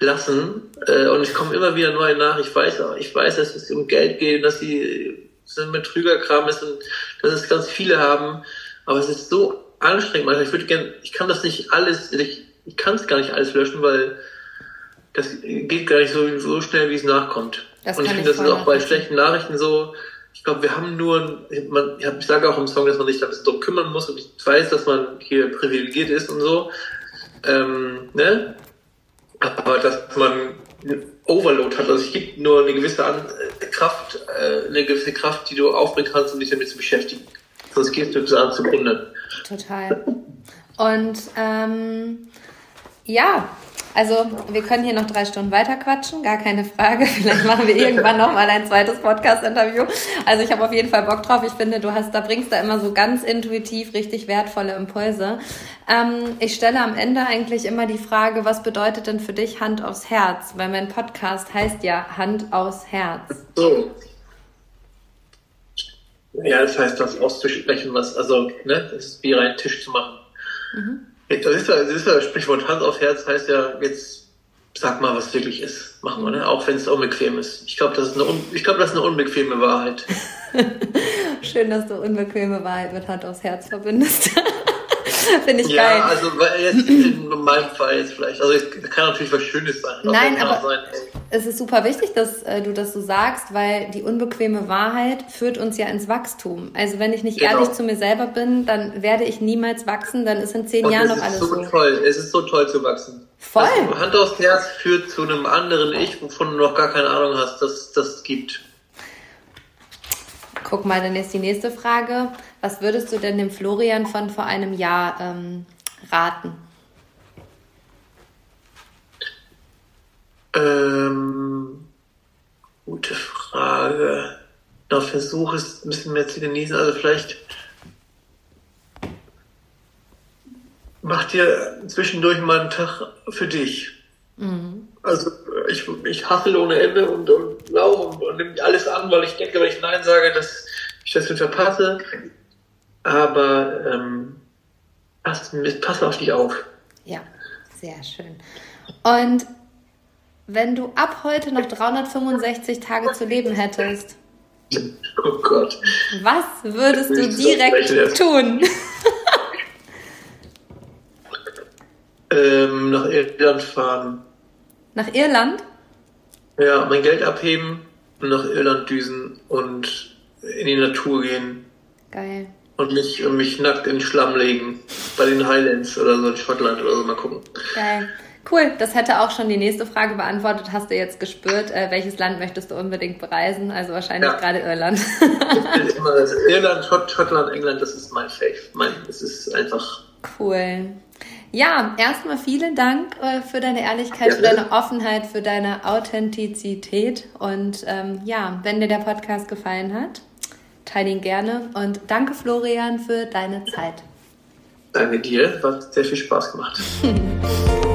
lassen äh, und es kommen immer wieder neue nach. Ich weiß, ich weiß, dass es um Geld geht, dass sie so ein Betrügerkram ist und dass es ganz viele haben, aber es ist so anstrengend. Also ich würde gerne, ich kann das nicht alles, ich, ich kann es gar nicht alles löschen, weil das geht gar nicht so, so schnell, wie es nachkommt. Das und ich finde, das ist auch bei schlechten Nachrichten so. Ich glaube, wir haben nur, man, ich sage auch im Song, dass man sich da ein bisschen drum kümmern muss und ich weiß, dass man hier privilegiert ist und so. Ähm, ne? aber dass man Overload hat. Also es gibt nur eine gewisse An äh, Kraft, äh, eine gewisse Kraft, die du aufbringen kannst, um dich damit zu beschäftigen. Sonst gehst du an zugrunde. Total. Und ähm, ja, also wir können hier noch drei Stunden weiter quatschen, gar keine Frage. Vielleicht machen wir irgendwann noch mal ein zweites Podcast-Interview. Also ich habe auf jeden Fall Bock drauf. Ich finde, du hast, da bringst da immer so ganz intuitiv richtig wertvolle Impulse. Ähm, ich stelle am Ende eigentlich immer die Frage, was bedeutet denn für dich Hand aufs Herz? Weil mein Podcast heißt ja Hand aufs Herz. So. Ja, das heißt, das auszusprechen, was, also, ne, das ist wie rein Tisch zu machen. Mhm. Das ist ja, das ist ja Sprichwort Hand auf Herz heißt ja, jetzt sag mal, was wirklich ist. Machen wir, ne? Auch wenn es unbequem ist. Ich glaube, das ist eine, ich glaube, das ist eine unbequeme Wahrheit. Schön, dass du unbequeme Wahrheit mit Hand aufs Herz verbindest. Finde ich ja, geil. Also jetzt in meinem Fall jetzt vielleicht. Also es kann natürlich was Schönes sein. Nein, aber sein, es ist super wichtig, dass äh, du das so sagst, weil die unbequeme Wahrheit führt uns ja ins Wachstum. Also wenn ich nicht genau. ehrlich zu mir selber bin, dann werde ich niemals wachsen, dann ist in zehn Und Jahren noch alles so. so. Toll. Es ist so toll zu wachsen. Voll. Also Hand aufs Herz führt zu einem anderen Ich, wovon du noch gar keine Ahnung hast, dass das gibt. Guck mal, dann ist die nächste Frage. Was würdest du denn dem Florian von vor einem Jahr ähm, raten? Ähm, gute Frage. Na, versuche es ein bisschen mehr zu genießen. Also vielleicht mach dir zwischendurch mal einen Tag für dich. Mhm. Also ich, ich hassel ohne Ende und, und laufe und, und nehme alles an, weil ich denke, wenn ich Nein sage, dass ich das verpasse. Aber ähm, pass, pass auf dich auf. Ja, sehr schön. Und wenn du ab heute noch 365 Tage zu leben hättest, oh Gott. was würdest du direkt tun? ähm, nach Irland fahren. Nach Irland? Ja, mein Geld abheben und nach Irland düsen und in die Natur gehen. Geil. Und mich, und mich nackt in den Schlamm legen. Bei den Highlands oder so in Schottland oder so. Mal gucken. Geil. Cool, das hätte auch schon die nächste Frage beantwortet. Hast du jetzt gespürt, äh, welches Land möchtest du unbedingt bereisen? Also wahrscheinlich ja. gerade Irland. immer, Irland, Schottland, England, das ist mein Faith. Mein, das ist einfach. Cool. Ja, erstmal vielen Dank äh, für deine Ehrlichkeit, ja, für deine Offenheit, für deine Authentizität. Und ähm, ja, wenn dir der Podcast gefallen hat, teile ihn gerne. Und danke, Florian, für deine Zeit. Danke dir, hat sehr viel Spaß gemacht.